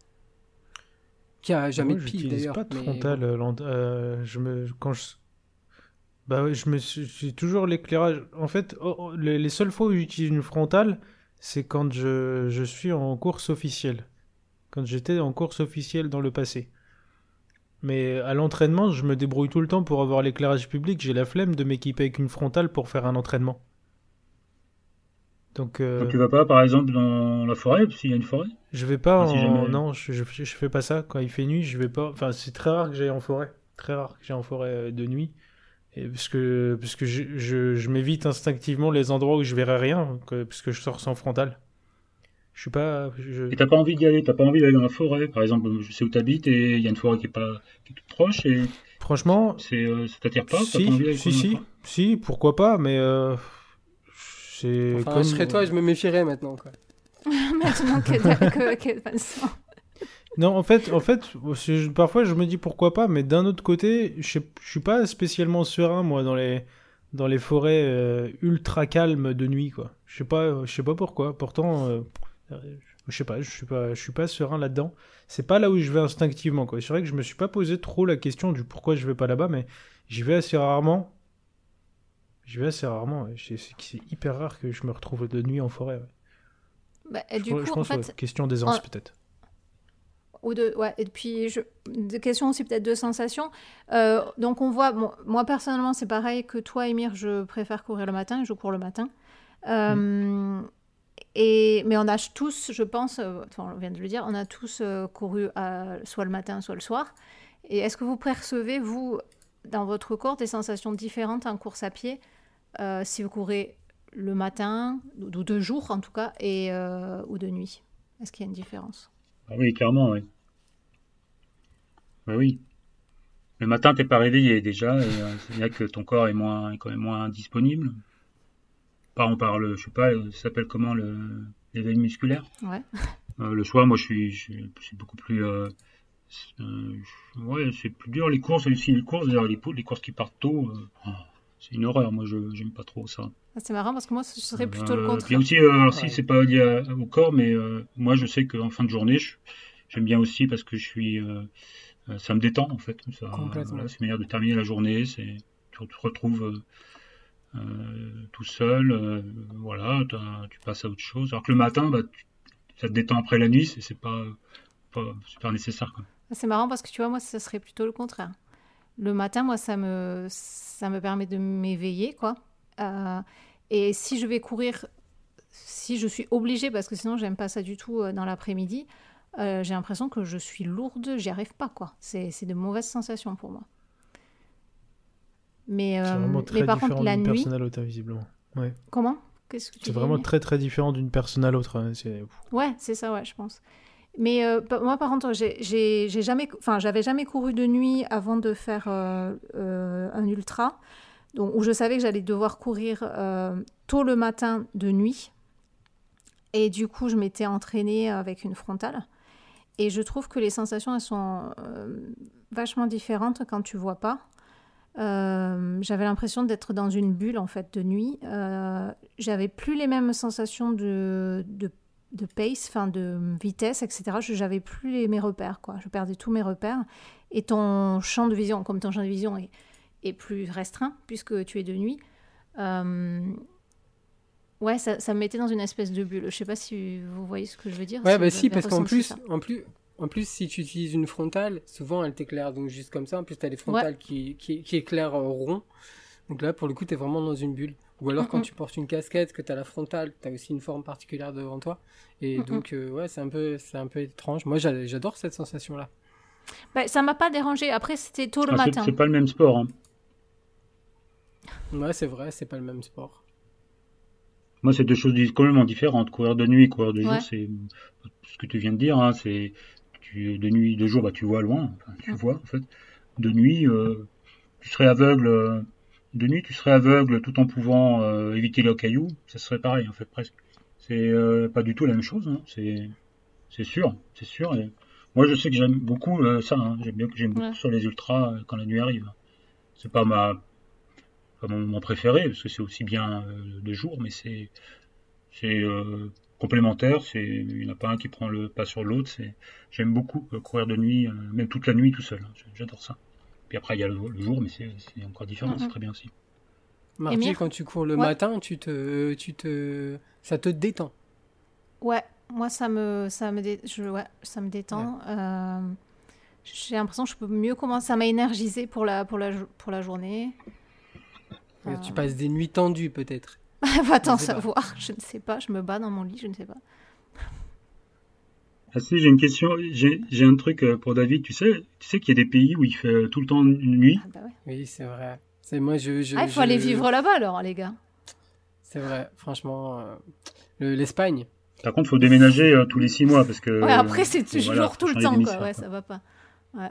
Qui a jamais de pile d'ailleurs. pas de frontale. je me, quand je, bah oui, je me suis, toujours l'éclairage. En fait, oh, oh, les, seules fois où j'utilise une frontale, c'est quand je, je suis en course officielle. Quand j'étais en course officielle dans le passé. Mais à l'entraînement, je me débrouille tout le temps pour avoir l'éclairage public. J'ai la flemme de m'équiper avec une frontale pour faire un entraînement. Donc, euh, Donc tu vas pas, par exemple, dans la forêt, s'il y a une forêt? Je vais pas si en... jamais- Non, je, je, je fais pas ça. Quand il fait nuit, je vais pas... Enfin, c'est très rare que j'aille en forêt. Très rare que j'aille en forêt euh, de nuit. Et parce que, parce que je, je, je m'évite instinctivement les endroits où je verrai rien, que, parce que je sors sans frontale. Je suis pas... je- Et t'as pas envie d'y aller, t'as pas envie d'aller dans la forêt. Par exemple, je sais où t'habites et il y a une forêt qui est pas qui est toute proche et Franchement, c'est euh, ça t'attire pas. si, pas envie si, si, si, pourquoi pas, mais... Euh, c'est Enfin, comme... je serais toi, je me méfierais maintenant. Quoi. Maintenant que, que, que Vincent. Non, en fait, en fait, parfois je me dis pourquoi pas, mais d'un autre côté, je, je suis pas spécialement serein moi dans les dans les forêts euh, ultra calmes de nuit quoi. Je sais pas, je sais pas pourquoi. Pourtant, euh, je sais pas, je suis pas, je suis pas serein là-dedans. C'est pas là où je vais instinctivement quoi. C'est vrai que je me suis pas posé trop la question du pourquoi je vais pas là-bas, mais j'y vais assez rarement. J'y vais assez rarement. C'est hyper rare que je me retrouve de nuit en forêt. ouais. Bah, Je, du je coup, en pense fait, ouais, question d'aisance en- peut-être. Ou de, ouais, et puis, je, des questions aussi peut-être de sensations. Euh, donc, on voit, bon, moi personnellement, c'est pareil que toi, Emir, je préfère courir le matin, je cours le matin. Euh, et, mais on a tous, je pense, euh, on vient de le dire, on a tous euh, couru soit le matin, soit le soir. Et est-ce que vous percevez, vous, dans votre corps, des sensations différentes en course à pied euh, si vous courez le matin, ou ou de jour en tout cas, et, ou de nuit? Est-ce qu'il y a une différence? Ah oui, clairement, oui. Bah oui. Le matin, t'es pas réveillé déjà, et euh, c'est bien que ton corps est moins, quand même moins disponible. Par on parle, je sais pas, euh, ça s'appelle comment le l'éveil musculaire. Ouais. Euh, le soir, moi, je suis, je suis, c'est beaucoup plus, euh, c'est, euh, je- ouais, c'est plus dur les courses, aussi les courses, d'ailleurs, les, les courses qui partent tôt, oh, c'est une horreur. Moi, je j'aime pas trop ça. Ah, C'est marrant parce que moi, ce serait plutôt le contraire. puis aussi, euh, alors si c'est pas lié à- au corps, mais euh, moi je sais qu'en fin de journée, je- j'aime bien aussi parce que je suis, ça me détend en fait. Ça, Complètement. voilà, c'est une manière de terminer la journée. C'est, tu te retrouves euh, tout seul, euh, voilà, tu passes à autre chose. Alors que le matin, bah, ça te détend après la nuit, c'est, pas, pas super nécessaire. Ah, C'est marrant parce que tu vois, moi, ce serait plutôt le contraire. Le matin, moi, ça me, ça me permet de m'éveiller, quoi. Euh, et si je vais courir, si je suis obligée, parce que sinon, j'aime pas ça du tout dans l'après-midi, j'ai l'impression que je suis lourde, j'y arrive pas, quoi. C'est de mauvaises sensations pour moi. Mais, euh, mais par contre, la nuit, personne à l'autre, visiblement. Ouais. comment? Qu'est-ce que tu C'est vraiment très très différent d'une personne à l'autre. hein. Ouais, c'est ça, ouais, je pense. Mais euh, moi, par contre, j'ai- jamais, enfin, j'avais jamais couru de nuit avant de faire euh, euh, un ultra, donc où je savais que j'allais devoir courir tôt le matin de nuit. Et du coup, je m'étais entraînée avec une frontale. Et je trouve que les sensations, elles sont vachement différentes quand tu vois pas. Euh, j'avais l'impression d'être dans une bulle en fait de nuit. Euh, j'avais plus les mêmes sensations de, de, de pace, enfin de vitesse, etc. Je j'avais plus les, mes repères, quoi. Je perdais tous mes repères. Et ton champ de vision, comme ton champ de vision est, est plus restreint puisque tu es de nuit, euh, ouais, ça, ça me mettait dans une espèce de bulle. Je sais pas si vous voyez ce que je veux dire. Ouais, bah si, parce qu'en plus, en plus, en plus, si tu utilises une frontale, souvent elle t'éclaire donc juste comme ça. En plus, t'as des frontales qui, qui, qui éclairent euh, rond. Donc là, pour le coup, t'es vraiment dans une bulle. Ou alors quand tu portes une casquette, que t'as la frontale, t'as aussi une forme particulière devant toi. Et donc, euh, ouais, c'est un peu, c'est un peu étrange. Moi, j'a- j'adore cette sensation-là. Bah, ça m'a pas dérangé. Après, c'était tôt le Ah, matin. c'est pas le même sport. hein. Ouais, c'est vrai, c'est pas le même sport. Moi, c'est deux choses complètement différentes. Courir de nuit, courir de jour, Ouais. c'est ce que tu viens de dire. Hein, c'est tu, de nuit, de jour, bah, tu vois loin. Enfin, tu vois en fait. De nuit, euh, tu serais aveugle. euh, De nuit, tu serais aveugle tout en pouvant euh, éviter les cailloux. Ça serait pareil en fait presque. C'est pas du tout la même chose. hein, C'est c'est sûr, c'est sûr. Et moi, je sais que j'aime beaucoup ça. hein, J'aime bien que j'aime beaucoup sur les ultras quand la nuit arrive. C'est pas ma pas mon moment préféré parce que c'est aussi bien de jour, mais c'est c'est euh, complémentaire. C'est il n'y en a pas un qui prend le pas sur l'autre. C'est j'aime beaucoup euh, courir de nuit, euh, même toute la nuit tout seul. hein. J'adore ça. Puis après il y a le, le jour, mais c'est c'est encore différent. C'est très bien aussi. Marty, quand tu cours le Ouais. matin, tu te, tu te, ça te détend. Ouais, moi ça me, ça me, dé- je, ouais, ça me détend. Euh, J'ai l'impression que je peux mieux commencer. Ça m'a énergisé pour la, pour la, pour la journée. Euh. Tu passes des nuits tendues peut-être. Va t'en Je sais pas. savoir, je ne sais pas. Je me bats dans mon lit, je ne sais pas. Ah si, j'ai une question, j'ai un truc euh, pour David, tu sais, tu sais qu'il y a des pays où il fait euh, tout le temps nuit? Ah, bah ouais. Oui, c'est vrai. C'est moi je. je Ah, il faut je- aller vivre là-bas alors, les gars. C'est vrai, franchement. euh, le- L'Espagne. Par contre, faut déménager euh, tous les six mois parce que. Ouais, après, c'est toujours voilà, tout le temps, quoi. Ouais, quoi. ça va pas. Ouais.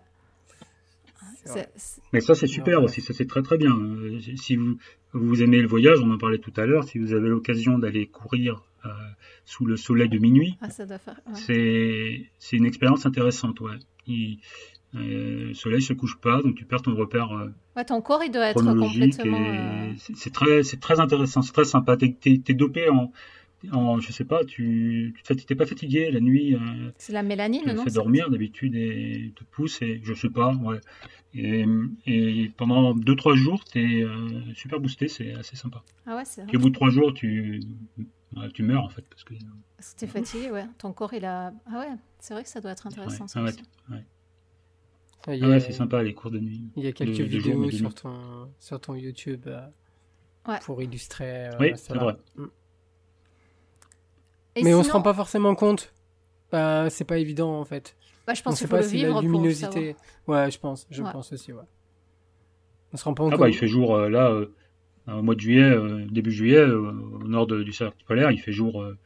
Mais ça, c'est super Ouais. aussi, ça c'est très très bien. Euh, Si vous, vous aimez le voyage, on en parlait tout à l'heure, si vous avez l'occasion d'aller courir euh, sous le soleil de minuit, Ah, ouais. c'est c'est une expérience intéressante, ouais. Il- euh, le soleil se couche pas, donc tu perds ton repère euh, Ouais, ton corps, il doit être complètement. c'est très c'est très intéressant, c'est très sympa. T'es t'es- t'es dopé en, en je sais pas, tu tu t'es pas fatigué la nuit. euh, C'est la mélanine, te non c'est- dormir d'habitude et te pousse et je sais pas ouais et, et pendant 2-3 jours t'es euh, super boosté c'est assez sympa Ah ouais, c'est vrai. puis au bout de 3 jours tu ouais, tu meurs en fait parce que Parce que t'es fatigué, ouais. Ton corps, il a. Ah ouais, c'est vrai que ça doit être intéressant. Ouais, ça ah ouais, ah a, ouais c'est sympa les cours de nuit il y a quelques de- de jour, vidéos sur ton, sur ton YouTube euh, Ouais. pour illustrer. euh, oui c'est vrai Et Mais on se sinon- rend pas forcément compte. Bah, c'est pas évident en fait. Bah, je on pense sait qu'il faut pas le si vivre la pour luminosité. Ouais, je pense. Je Ouais. pense aussi, ouais. On se rend pas compte. ah bah il fait jour euh, là euh, au mois de juillet euh, début juillet euh, au nord de- du cercle polaire il fait jour euh,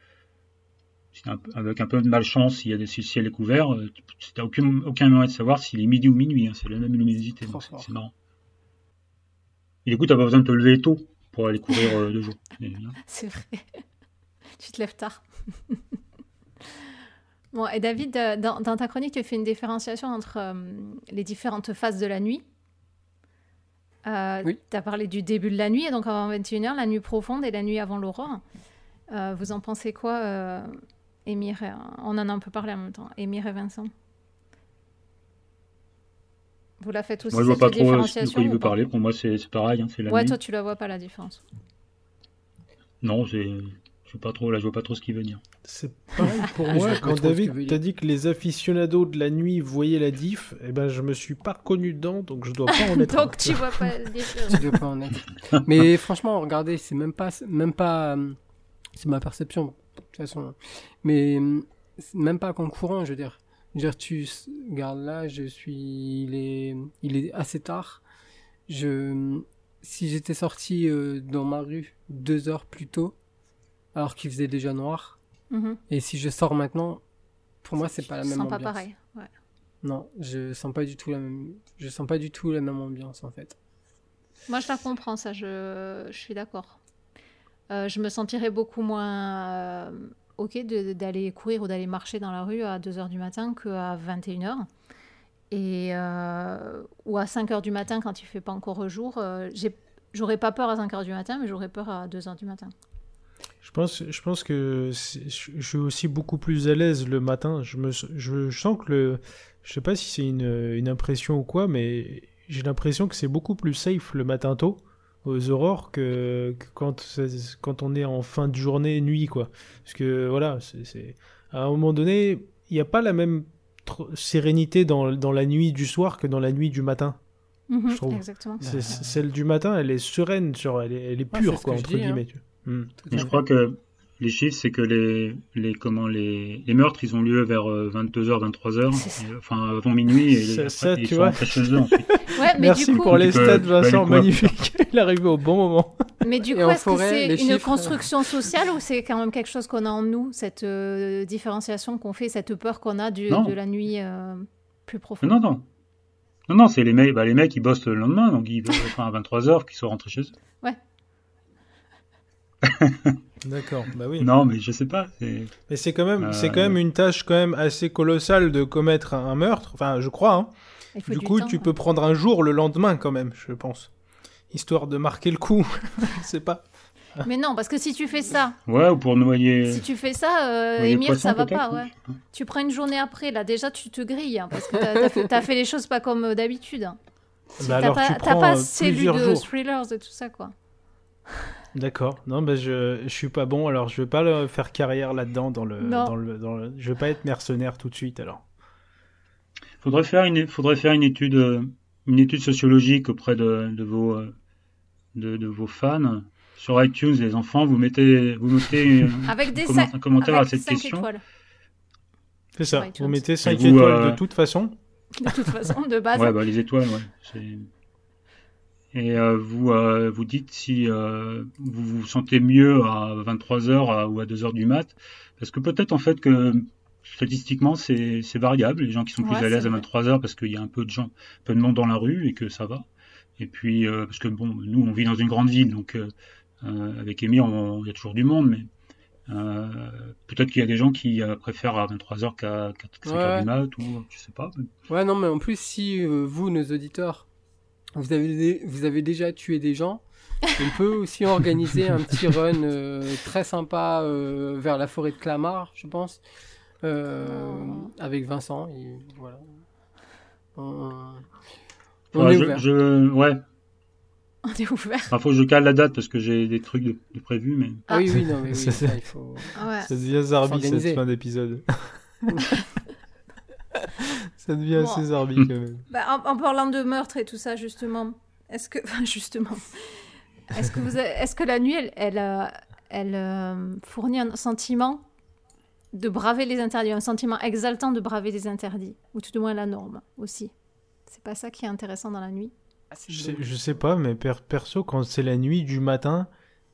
un avec un peu de malchance s'il y a des, si le ciel est couvert euh, tu n'as aucun, aucun moyen de savoir s'il est midi ou minuit hein, c'est la même luminosité c'est marrant et du coup t'as pas besoin de te lever tôt pour aller courir euh, de jour bien. C'est vrai. Tu te lèves tard. bon, et David, euh, dans, dans ta chronique, tu fais une différenciation entre euh, les différentes phases de la nuit. Euh, Oui. Tu as parlé du début de la nuit, donc avant 21h, la nuit profonde et la nuit avant l'aurore. Euh, vous en pensez quoi, euh, Émir et- On en a un peu parlé en même temps. Émir et Vincent? Vous la faites aussi, Moi, je vois cette pas trop de quoi il veut parler. Pour moi, c'est c'est pareil. hein, c'est la Ouais, nuit. toi, tu la vois pas, la différence. Non, c'est. Je vois pas trop. Là, je vois pas trop ce qu'il veut dire. C'est pareil pour moi. Quand David t'a dit que les aficionados de la nuit voyaient la diff, eh ben je me suis pas reconnu dedans, donc je dois pas en être. un. donc, tu vois pas la différence. Tu dois pas en être. Mais franchement, regardez, c'est même pas, même pas, euh, c'est ma perception, de toute façon. Mais euh, même pas courant, je veux dire. Je veux dire, tu s- regarde là, je suis, il est, il est assez tard. Je, si j'étais sorti euh, dans ma rue deux heures plus tôt, alors qu'il faisait déjà noir, Mhm. et si je sors maintenant, pour moi, c'est pas la Je même sens ambiance. pas pareil. Ouais. Non, je sens pas du tout la même, je sens pas du tout la même ambiance en fait. Moi, je la comprends, ça, je, je suis d'accord. Euh, je me sentirais beaucoup moins euh, OK d'aller courir ou d'aller marcher dans la rue à 2h du matin qu'à 21h. Et, euh, ou à 5h du matin quand il fait pas encore jour. J'aurais pas peur à 5h du matin, mais j'aurais peur à 2h du matin. Je pense, je pense que je suis aussi beaucoup plus à l'aise le matin. Je, me, je sens que le. Je sais pas si c'est une, une impression ou quoi, mais j'ai l'impression que c'est beaucoup plus safe le matin tôt, aux aurores, que, que quand, quand on est en fin de journée, nuit, quoi. Parce que voilà, c'est-. À un moment donné, il n'y a pas la même sérénité dans, dans la nuit du soir que dans la nuit du matin. Mhm, Je trouve. Exactement. Celle du matin, elle est sereine, sur, elle est, elle est pure, quoi, entre dis, hein. guillemets. Hmm. Je fait. crois que les chiffres, c'est que les, les, comment, les, les meurtres, ils ont lieu vers 22h, 23h, C'est ça. enfin avant minuit, et Ça- après, ça, ils tu sont vois. rentrés chez eux ensuite. Ouais, mais Merci du coup, pour les stats, Vincent, magnifique. Il est arrivé au bon moment. Mais du Et coup, est-ce que c'est une chiffres, construction sociale ou c'est quand même quelque chose qu'on a en nous, cette euh, différenciation qu'on fait, cette peur qu'on a du- de la nuit euh, plus profonde? Non, non. Non, non, c'est les mecs, bah, les mecs, ils bossent le lendemain, donc ils veulent enfin, à 23h, qu'ils soient rentrés chez eux. D'accord, bah oui. Non, mais je sais pas. Mais c'est quand même, Euh, c'est quand même une tâche quand même assez colossale de commettre un, meurtre. Enfin, je crois. hein. Du du coup, temps, tu peux prendre un jour le lendemain quand même, je pense, histoire de marquer le coup. c'est pas. Mais non, parce que si tu fais ça, Ouais, ou pour noyer. si tu fais ça, euh, ça va pas, ou- ouais. Tu prends une journée après, là, déjà, tu te grilles, hein, parce que t'as as fait, les choses pas comme euh, d'habitude. hein. Bah T'as alors pas, tu t'as prends pas euh, assez lu plusieurs de jours. thrillers et tout ça, quoi. D'accord. Non, mais je, je suis pas bon, alors je vais pas faire carrière là-dedans dans le, dans le, dans le, Je vais pas être mercenaire tout de suite alors. Faudrait faire une, faudrait faire une étude, une étude sociologique auprès de, de vos, de, de, vos fans. Sur iTunes, les enfants, vous mettez, vous mettez avec des un commentaire à cette question. C'est ça. Vous mettez 5 étoiles de toute façon. De toute façon, de base. ouais, bah, les étoiles, ouais et euh, vous euh, vous dites si euh, vous vous sentez mieux à 23h ou à 2h du mat parce que peut-être en fait que statistiquement c'est variable les gens qui sont plus à l'aise à 23h parce qu'il y a un peu de gens peu de monde dans la rue et que ça va et puis parce que bon nous on vit dans une grande ville donc avec Amy il y a toujours du monde mais peut-être qu'il y a des gens qui préfèrent à 23h qu'à 4h du mat ou je sais pas. Ouais, non, mais en plus, si vous, nos auditeurs, vous avez, vous avez déjà tué des gens. On peut aussi organiser un petit run euh, très sympa euh, vers la forêt de Clamart, je pense, euh, avec Vincent. Et voilà. On, est ouvert. Je, ouais. On est ouvert. Il faut que je cale la date parce que j'ai des trucs de, prévus. Mais... Ah oui, oui, non, mais oui, ça, il faut. Ouais. Ça devient Zarbi cette fin d'épisode. Ça devient assez zarbi quand même. Bah, en, parlant de meurtre et tout ça, justement, est-ce que, justement, est-ce que vous, est-ce que la nuit, elle, elle, euh, elle euh, fournit un sentiment de braver les interdits, un sentiment exaltant de braver les interdits, ou tout au moins la norme aussi? C'est pas ça qui est intéressant dans la nuit? Ah, je, sais, je sais pas, mais perso, quand c'est la nuit du matin,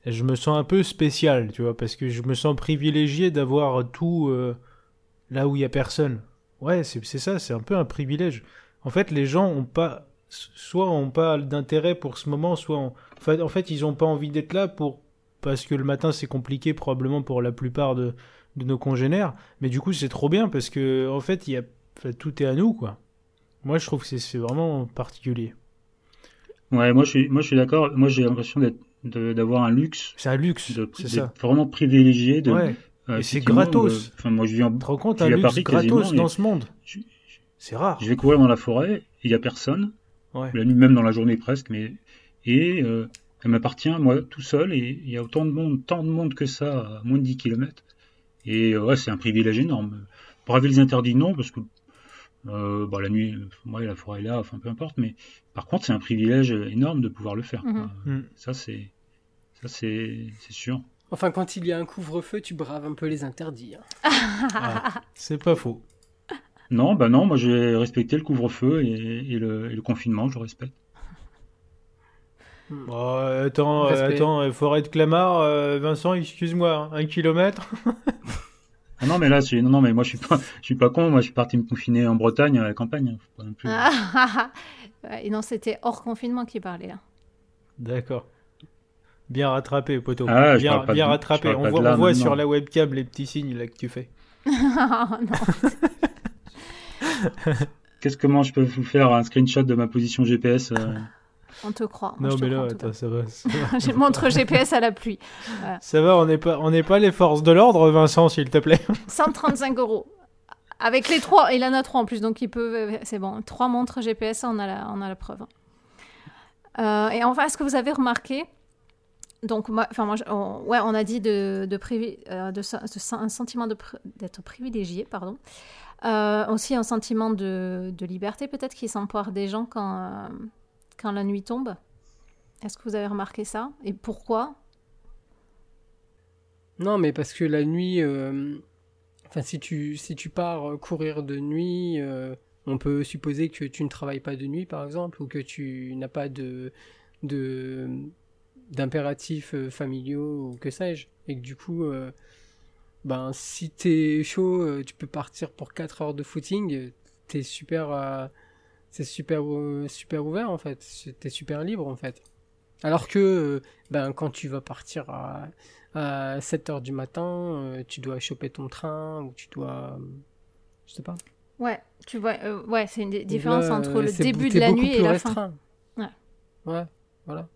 je me sens un peu spécial, tu vois, parce que je me sens privilégié d'avoir tout euh, là où il y a personne. Ouais, c'est ça, c'est un peu un privilège. En fait, les gens ont pas, soit ont pas d'intérêt pour ce moment, soit en fait, en fait, ils ont pas envie d'être là pour parce que le matin c'est compliqué probablement pour la plupart de, de nos congénères. Mais du coup, c'est trop bien parce que en fait, il y a, tout est à nous quoi. Moi, je trouve que c'est vraiment particulier. Ouais, moi je suis, moi je suis d'accord. Moi j'ai l'impression d'être d'avoir un luxe. C'est un luxe, c'est ça. Vraiment privilégié de, ouais. Et c'est gratos. Euh, enfin, moi, je vis en. Tu te rends compte, un luxe gratos dans ce monde C'est rare. Je vais courir dans la forêt, il n'y a personne. Ouais. La nuit, même dans la journée presque, mais. Et euh, elle m'appartient, moi, tout seul, et il y a autant de monde, tant de monde que ça, à moins de 10 km. Et euh, ouais, c'est un privilège énorme. Braver les interdits, non, parce que euh, bah, la nuit, ouais, la forêt est là, enfin peu importe, mais par contre, c'est un privilège énorme de pouvoir le faire. Mhm. Mm. Ça, c'est ça, c'est sûr. Enfin, quand il y a un couvre-feu, tu braves un peu les interdits. Hein. Ah, c'est pas faux. Non, bah non, moi j'ai respecté le couvre-feu et, le, confinement, je respecte. Hmm. attends, attends, forêt de Clamart, euh, Vincent, excuse-moi, un kilomètre Ah non, mais là, non, non, mais moi je suis pas, je suis pas con, moi je suis parti me confiner en Bretagne, à la campagne. Hein, et non, c'était hors confinement qui parlait là. D'accord. Bien rattrapé, poteau. Ah, bien, bien rattrapé. On voit, on voit sur la webcam les petits signes là que tu fais. Qu'est-ce que moi je peux vous faire un screenshot de ma position GPS euh On te croit. non, mais là, attends, ça va. J'ai montre GPS à la pluie. Ça va, on n'est pas, on n'est pas les forces de l'ordre, Vincent, s'il te plaît. 135 euros. Avec les trois, il en a trois en plus, donc il peut. C'est bon, trois montres GPS, on a la, on a la preuve. Euh, et enfin, est-ce que vous avez remarqué donc, enfin, moi, on, ouais, on a dit de, de, euh, de, un sentiment d'être privilégié, pardon. Euh, aussi un sentiment de, liberté peut-être qui s'empoire des gens quand, euh, quand la nuit tombe. Est-ce que vous avez remarqué ça? Et pourquoi? Non, mais parce que la nuit, enfin, si tu, si tu pars courir de nuit, on peut supposer que tu ne travailles pas de nuit, par exemple, ou que tu n'as pas de, de d'impératifs euh, familiaux ou que sais-je. Et que du coup, euh, ben, si t'es chaud, euh, tu peux partir pour 4 heures de footing, t'es super, c'est super, super ouvert en fait, t'es super libre en fait. Alors que, ben, quand tu vas partir à, à 7 heures du matin, tu dois choper ton train ou tu dois, je sais pas. Ouais, tu vois, ouais, c'est une différence entre le début de la nuit et la fin. Ouais. Ouais, voilà.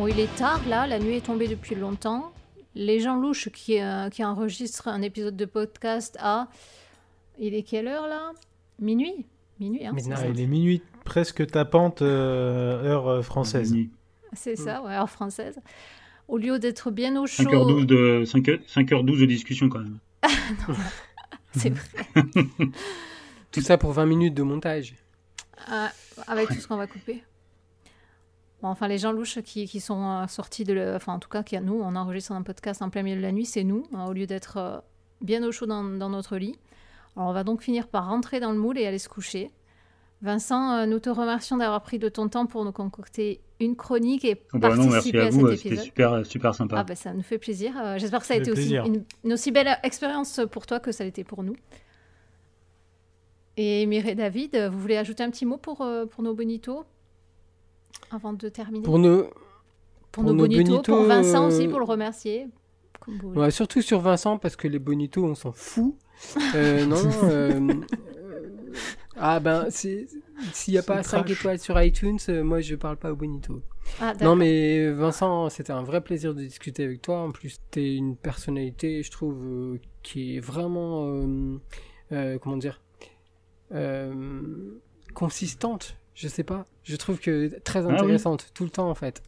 Bon, il est tard là, la nuit est tombée depuis longtemps. les gens louches qui, euh, qui enregistrent un épisode de podcast à. Il est quelle heure là? Minuit? Minuit, hein, c'est Ah, il est minuit presque tapante, euh, heure euh, française. C'est ça, ouais, heure française. Au lieu d'être bien au chaud. 5h12 de, 5 5h12 de discussion quand même. C'est vrai. Tout ça pour 20 minutes de montage. Ah, avec tout ce qu'on va couper. Bon, enfin, les gens louches qui, qui sont euh, sortis de. le- Enfin, en tout cas, qui, nous, on enregistre un podcast en plein milieu de la nuit, c'est nous, hein, au lieu d'être euh, bien au chaud dans, dans notre lit. Alors, on va donc finir par rentrer dans le moule et aller se coucher. Vincent, euh, nous te remercions d'avoir pris de ton temps pour nous concocter une chronique et Oh, bah non, merci participer à à, vous, cet c'était épisode. super, super sympa. Ah, ben, ça nous fait plaisir. J'espère que ça a été aussi une, une aussi belle expérience pour toi que ça l'était pour nous. Et Mireille David, vous voulez ajouter un petit mot pour, pour nos bonitos avant de terminer Pour nos... Pour pour nos nos bonitos, bonitos, pour Vincent aussi, euh, pour le remercier. Ouais, surtout sur Vincent, parce que les bonitos, on s'en fout. Euh, non, euh, Ah ben, s'il n'y a pas 5 trash. étoiles sur iTunes, euh, moi je parle pas aux bonitos. Ah, Non mais Vincent, c'était un vrai plaisir de discuter avec toi. En plus, t'es une personnalité, je trouve, euh, qui est vraiment, euh, euh, comment dire, euh, consistante. Je sais pas. Je trouve que très Ah oui. intéressante tout le temps en fait.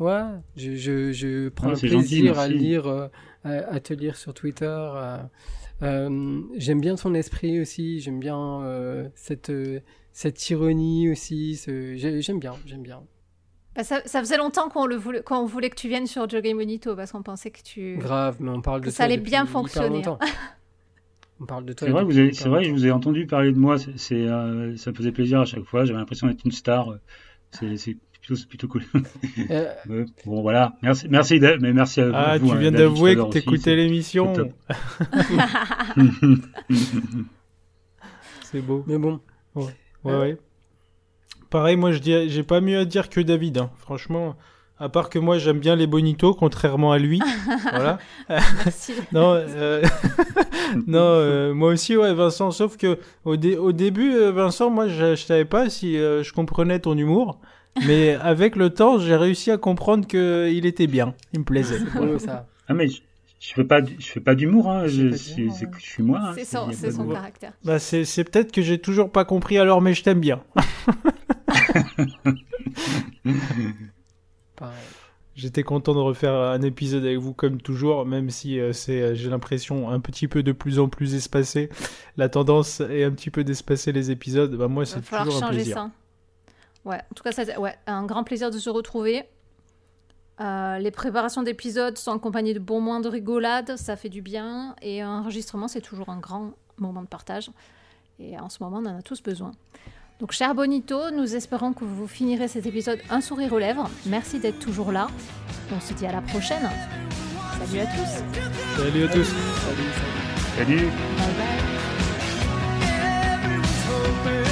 Ouais, je, je, je prends Ah, gentil, plaisir à lire, euh, à, à te lire sur Twitter. euh, euh, j'aime bien ton esprit aussi. J'aime bien euh, cette euh, cette ironie aussi. ce- J'aime bien, j'aime bien. Bah, ça, ça faisait longtemps qu'on le voulait, qu'on voulait que tu viennes sur Jogging Bonito parce qu'on pensait que tu. Grave, mais on parle de toi ça allait depuis bien fonctionner, longtemps. On parle de toi. C'est vrai, vous avez- c'est vrai, je vous ai entendu parler de moi. C'est, c'est, euh, ça me faisait plaisir à chaque fois. J'avais l'impression d'être une star. C'est, c'est plutôt, c'est plutôt cool. Euh, bon, voilà. Merci, merci, Dave, mais merci à vous. Ah, vous, tu hein, viens David, d'avouer que t'écoutais l'émission. c'est beau. mais bon, Ouais, ouais. Pareil, moi, je dis, j'ai pas mieux à dire que David. hein. Franchement, à part que moi, j'aime bien les bonitos, contrairement à lui. voilà. Merci. Non, euh, non euh, moi aussi, ouais, Vincent. Sauf que au, dé- au début, euh, Vincent, moi, je, je savais pas si euh, je comprenais ton humour. Mais avec le temps, j'ai réussi à comprendre que il était bien. Il me plaisait. c'est beau ça. Ah, mais je, je fais pas, je fais pas d'humour. Hein. Je suis moi. hein. C'est son, caractère. Bah, c'est, c'est peut-être que j'ai toujours pas compris alors, mais je t'aime bien. Pareil. J'étais content de refaire un épisode avec vous comme toujours, même si euh, c'est, euh, j'ai l'impression, un petit peu de plus en plus espacé. La tendance est un petit peu d'espacer les épisodes. Bah, moi, Il va c'est falloir toujours un changer plaisir. ça. Ouais, en tout cas, ça, ouais, un grand plaisir de se retrouver. Euh, les préparations d'épisodes sont accompagnées de bons moments de rigolade, ça fait du bien. Et un enregistrement, c'est toujours un grand moment de partage. Et en ce moment, on en a tous besoin. Donc, cher Bonito, nous espérons que vous finirez cet épisode un sourire aux lèvres. Merci d'être toujours là. On se dit à la prochaine. Salut à tous. Salut à tous. Salut, salut. Salut. Bye bye.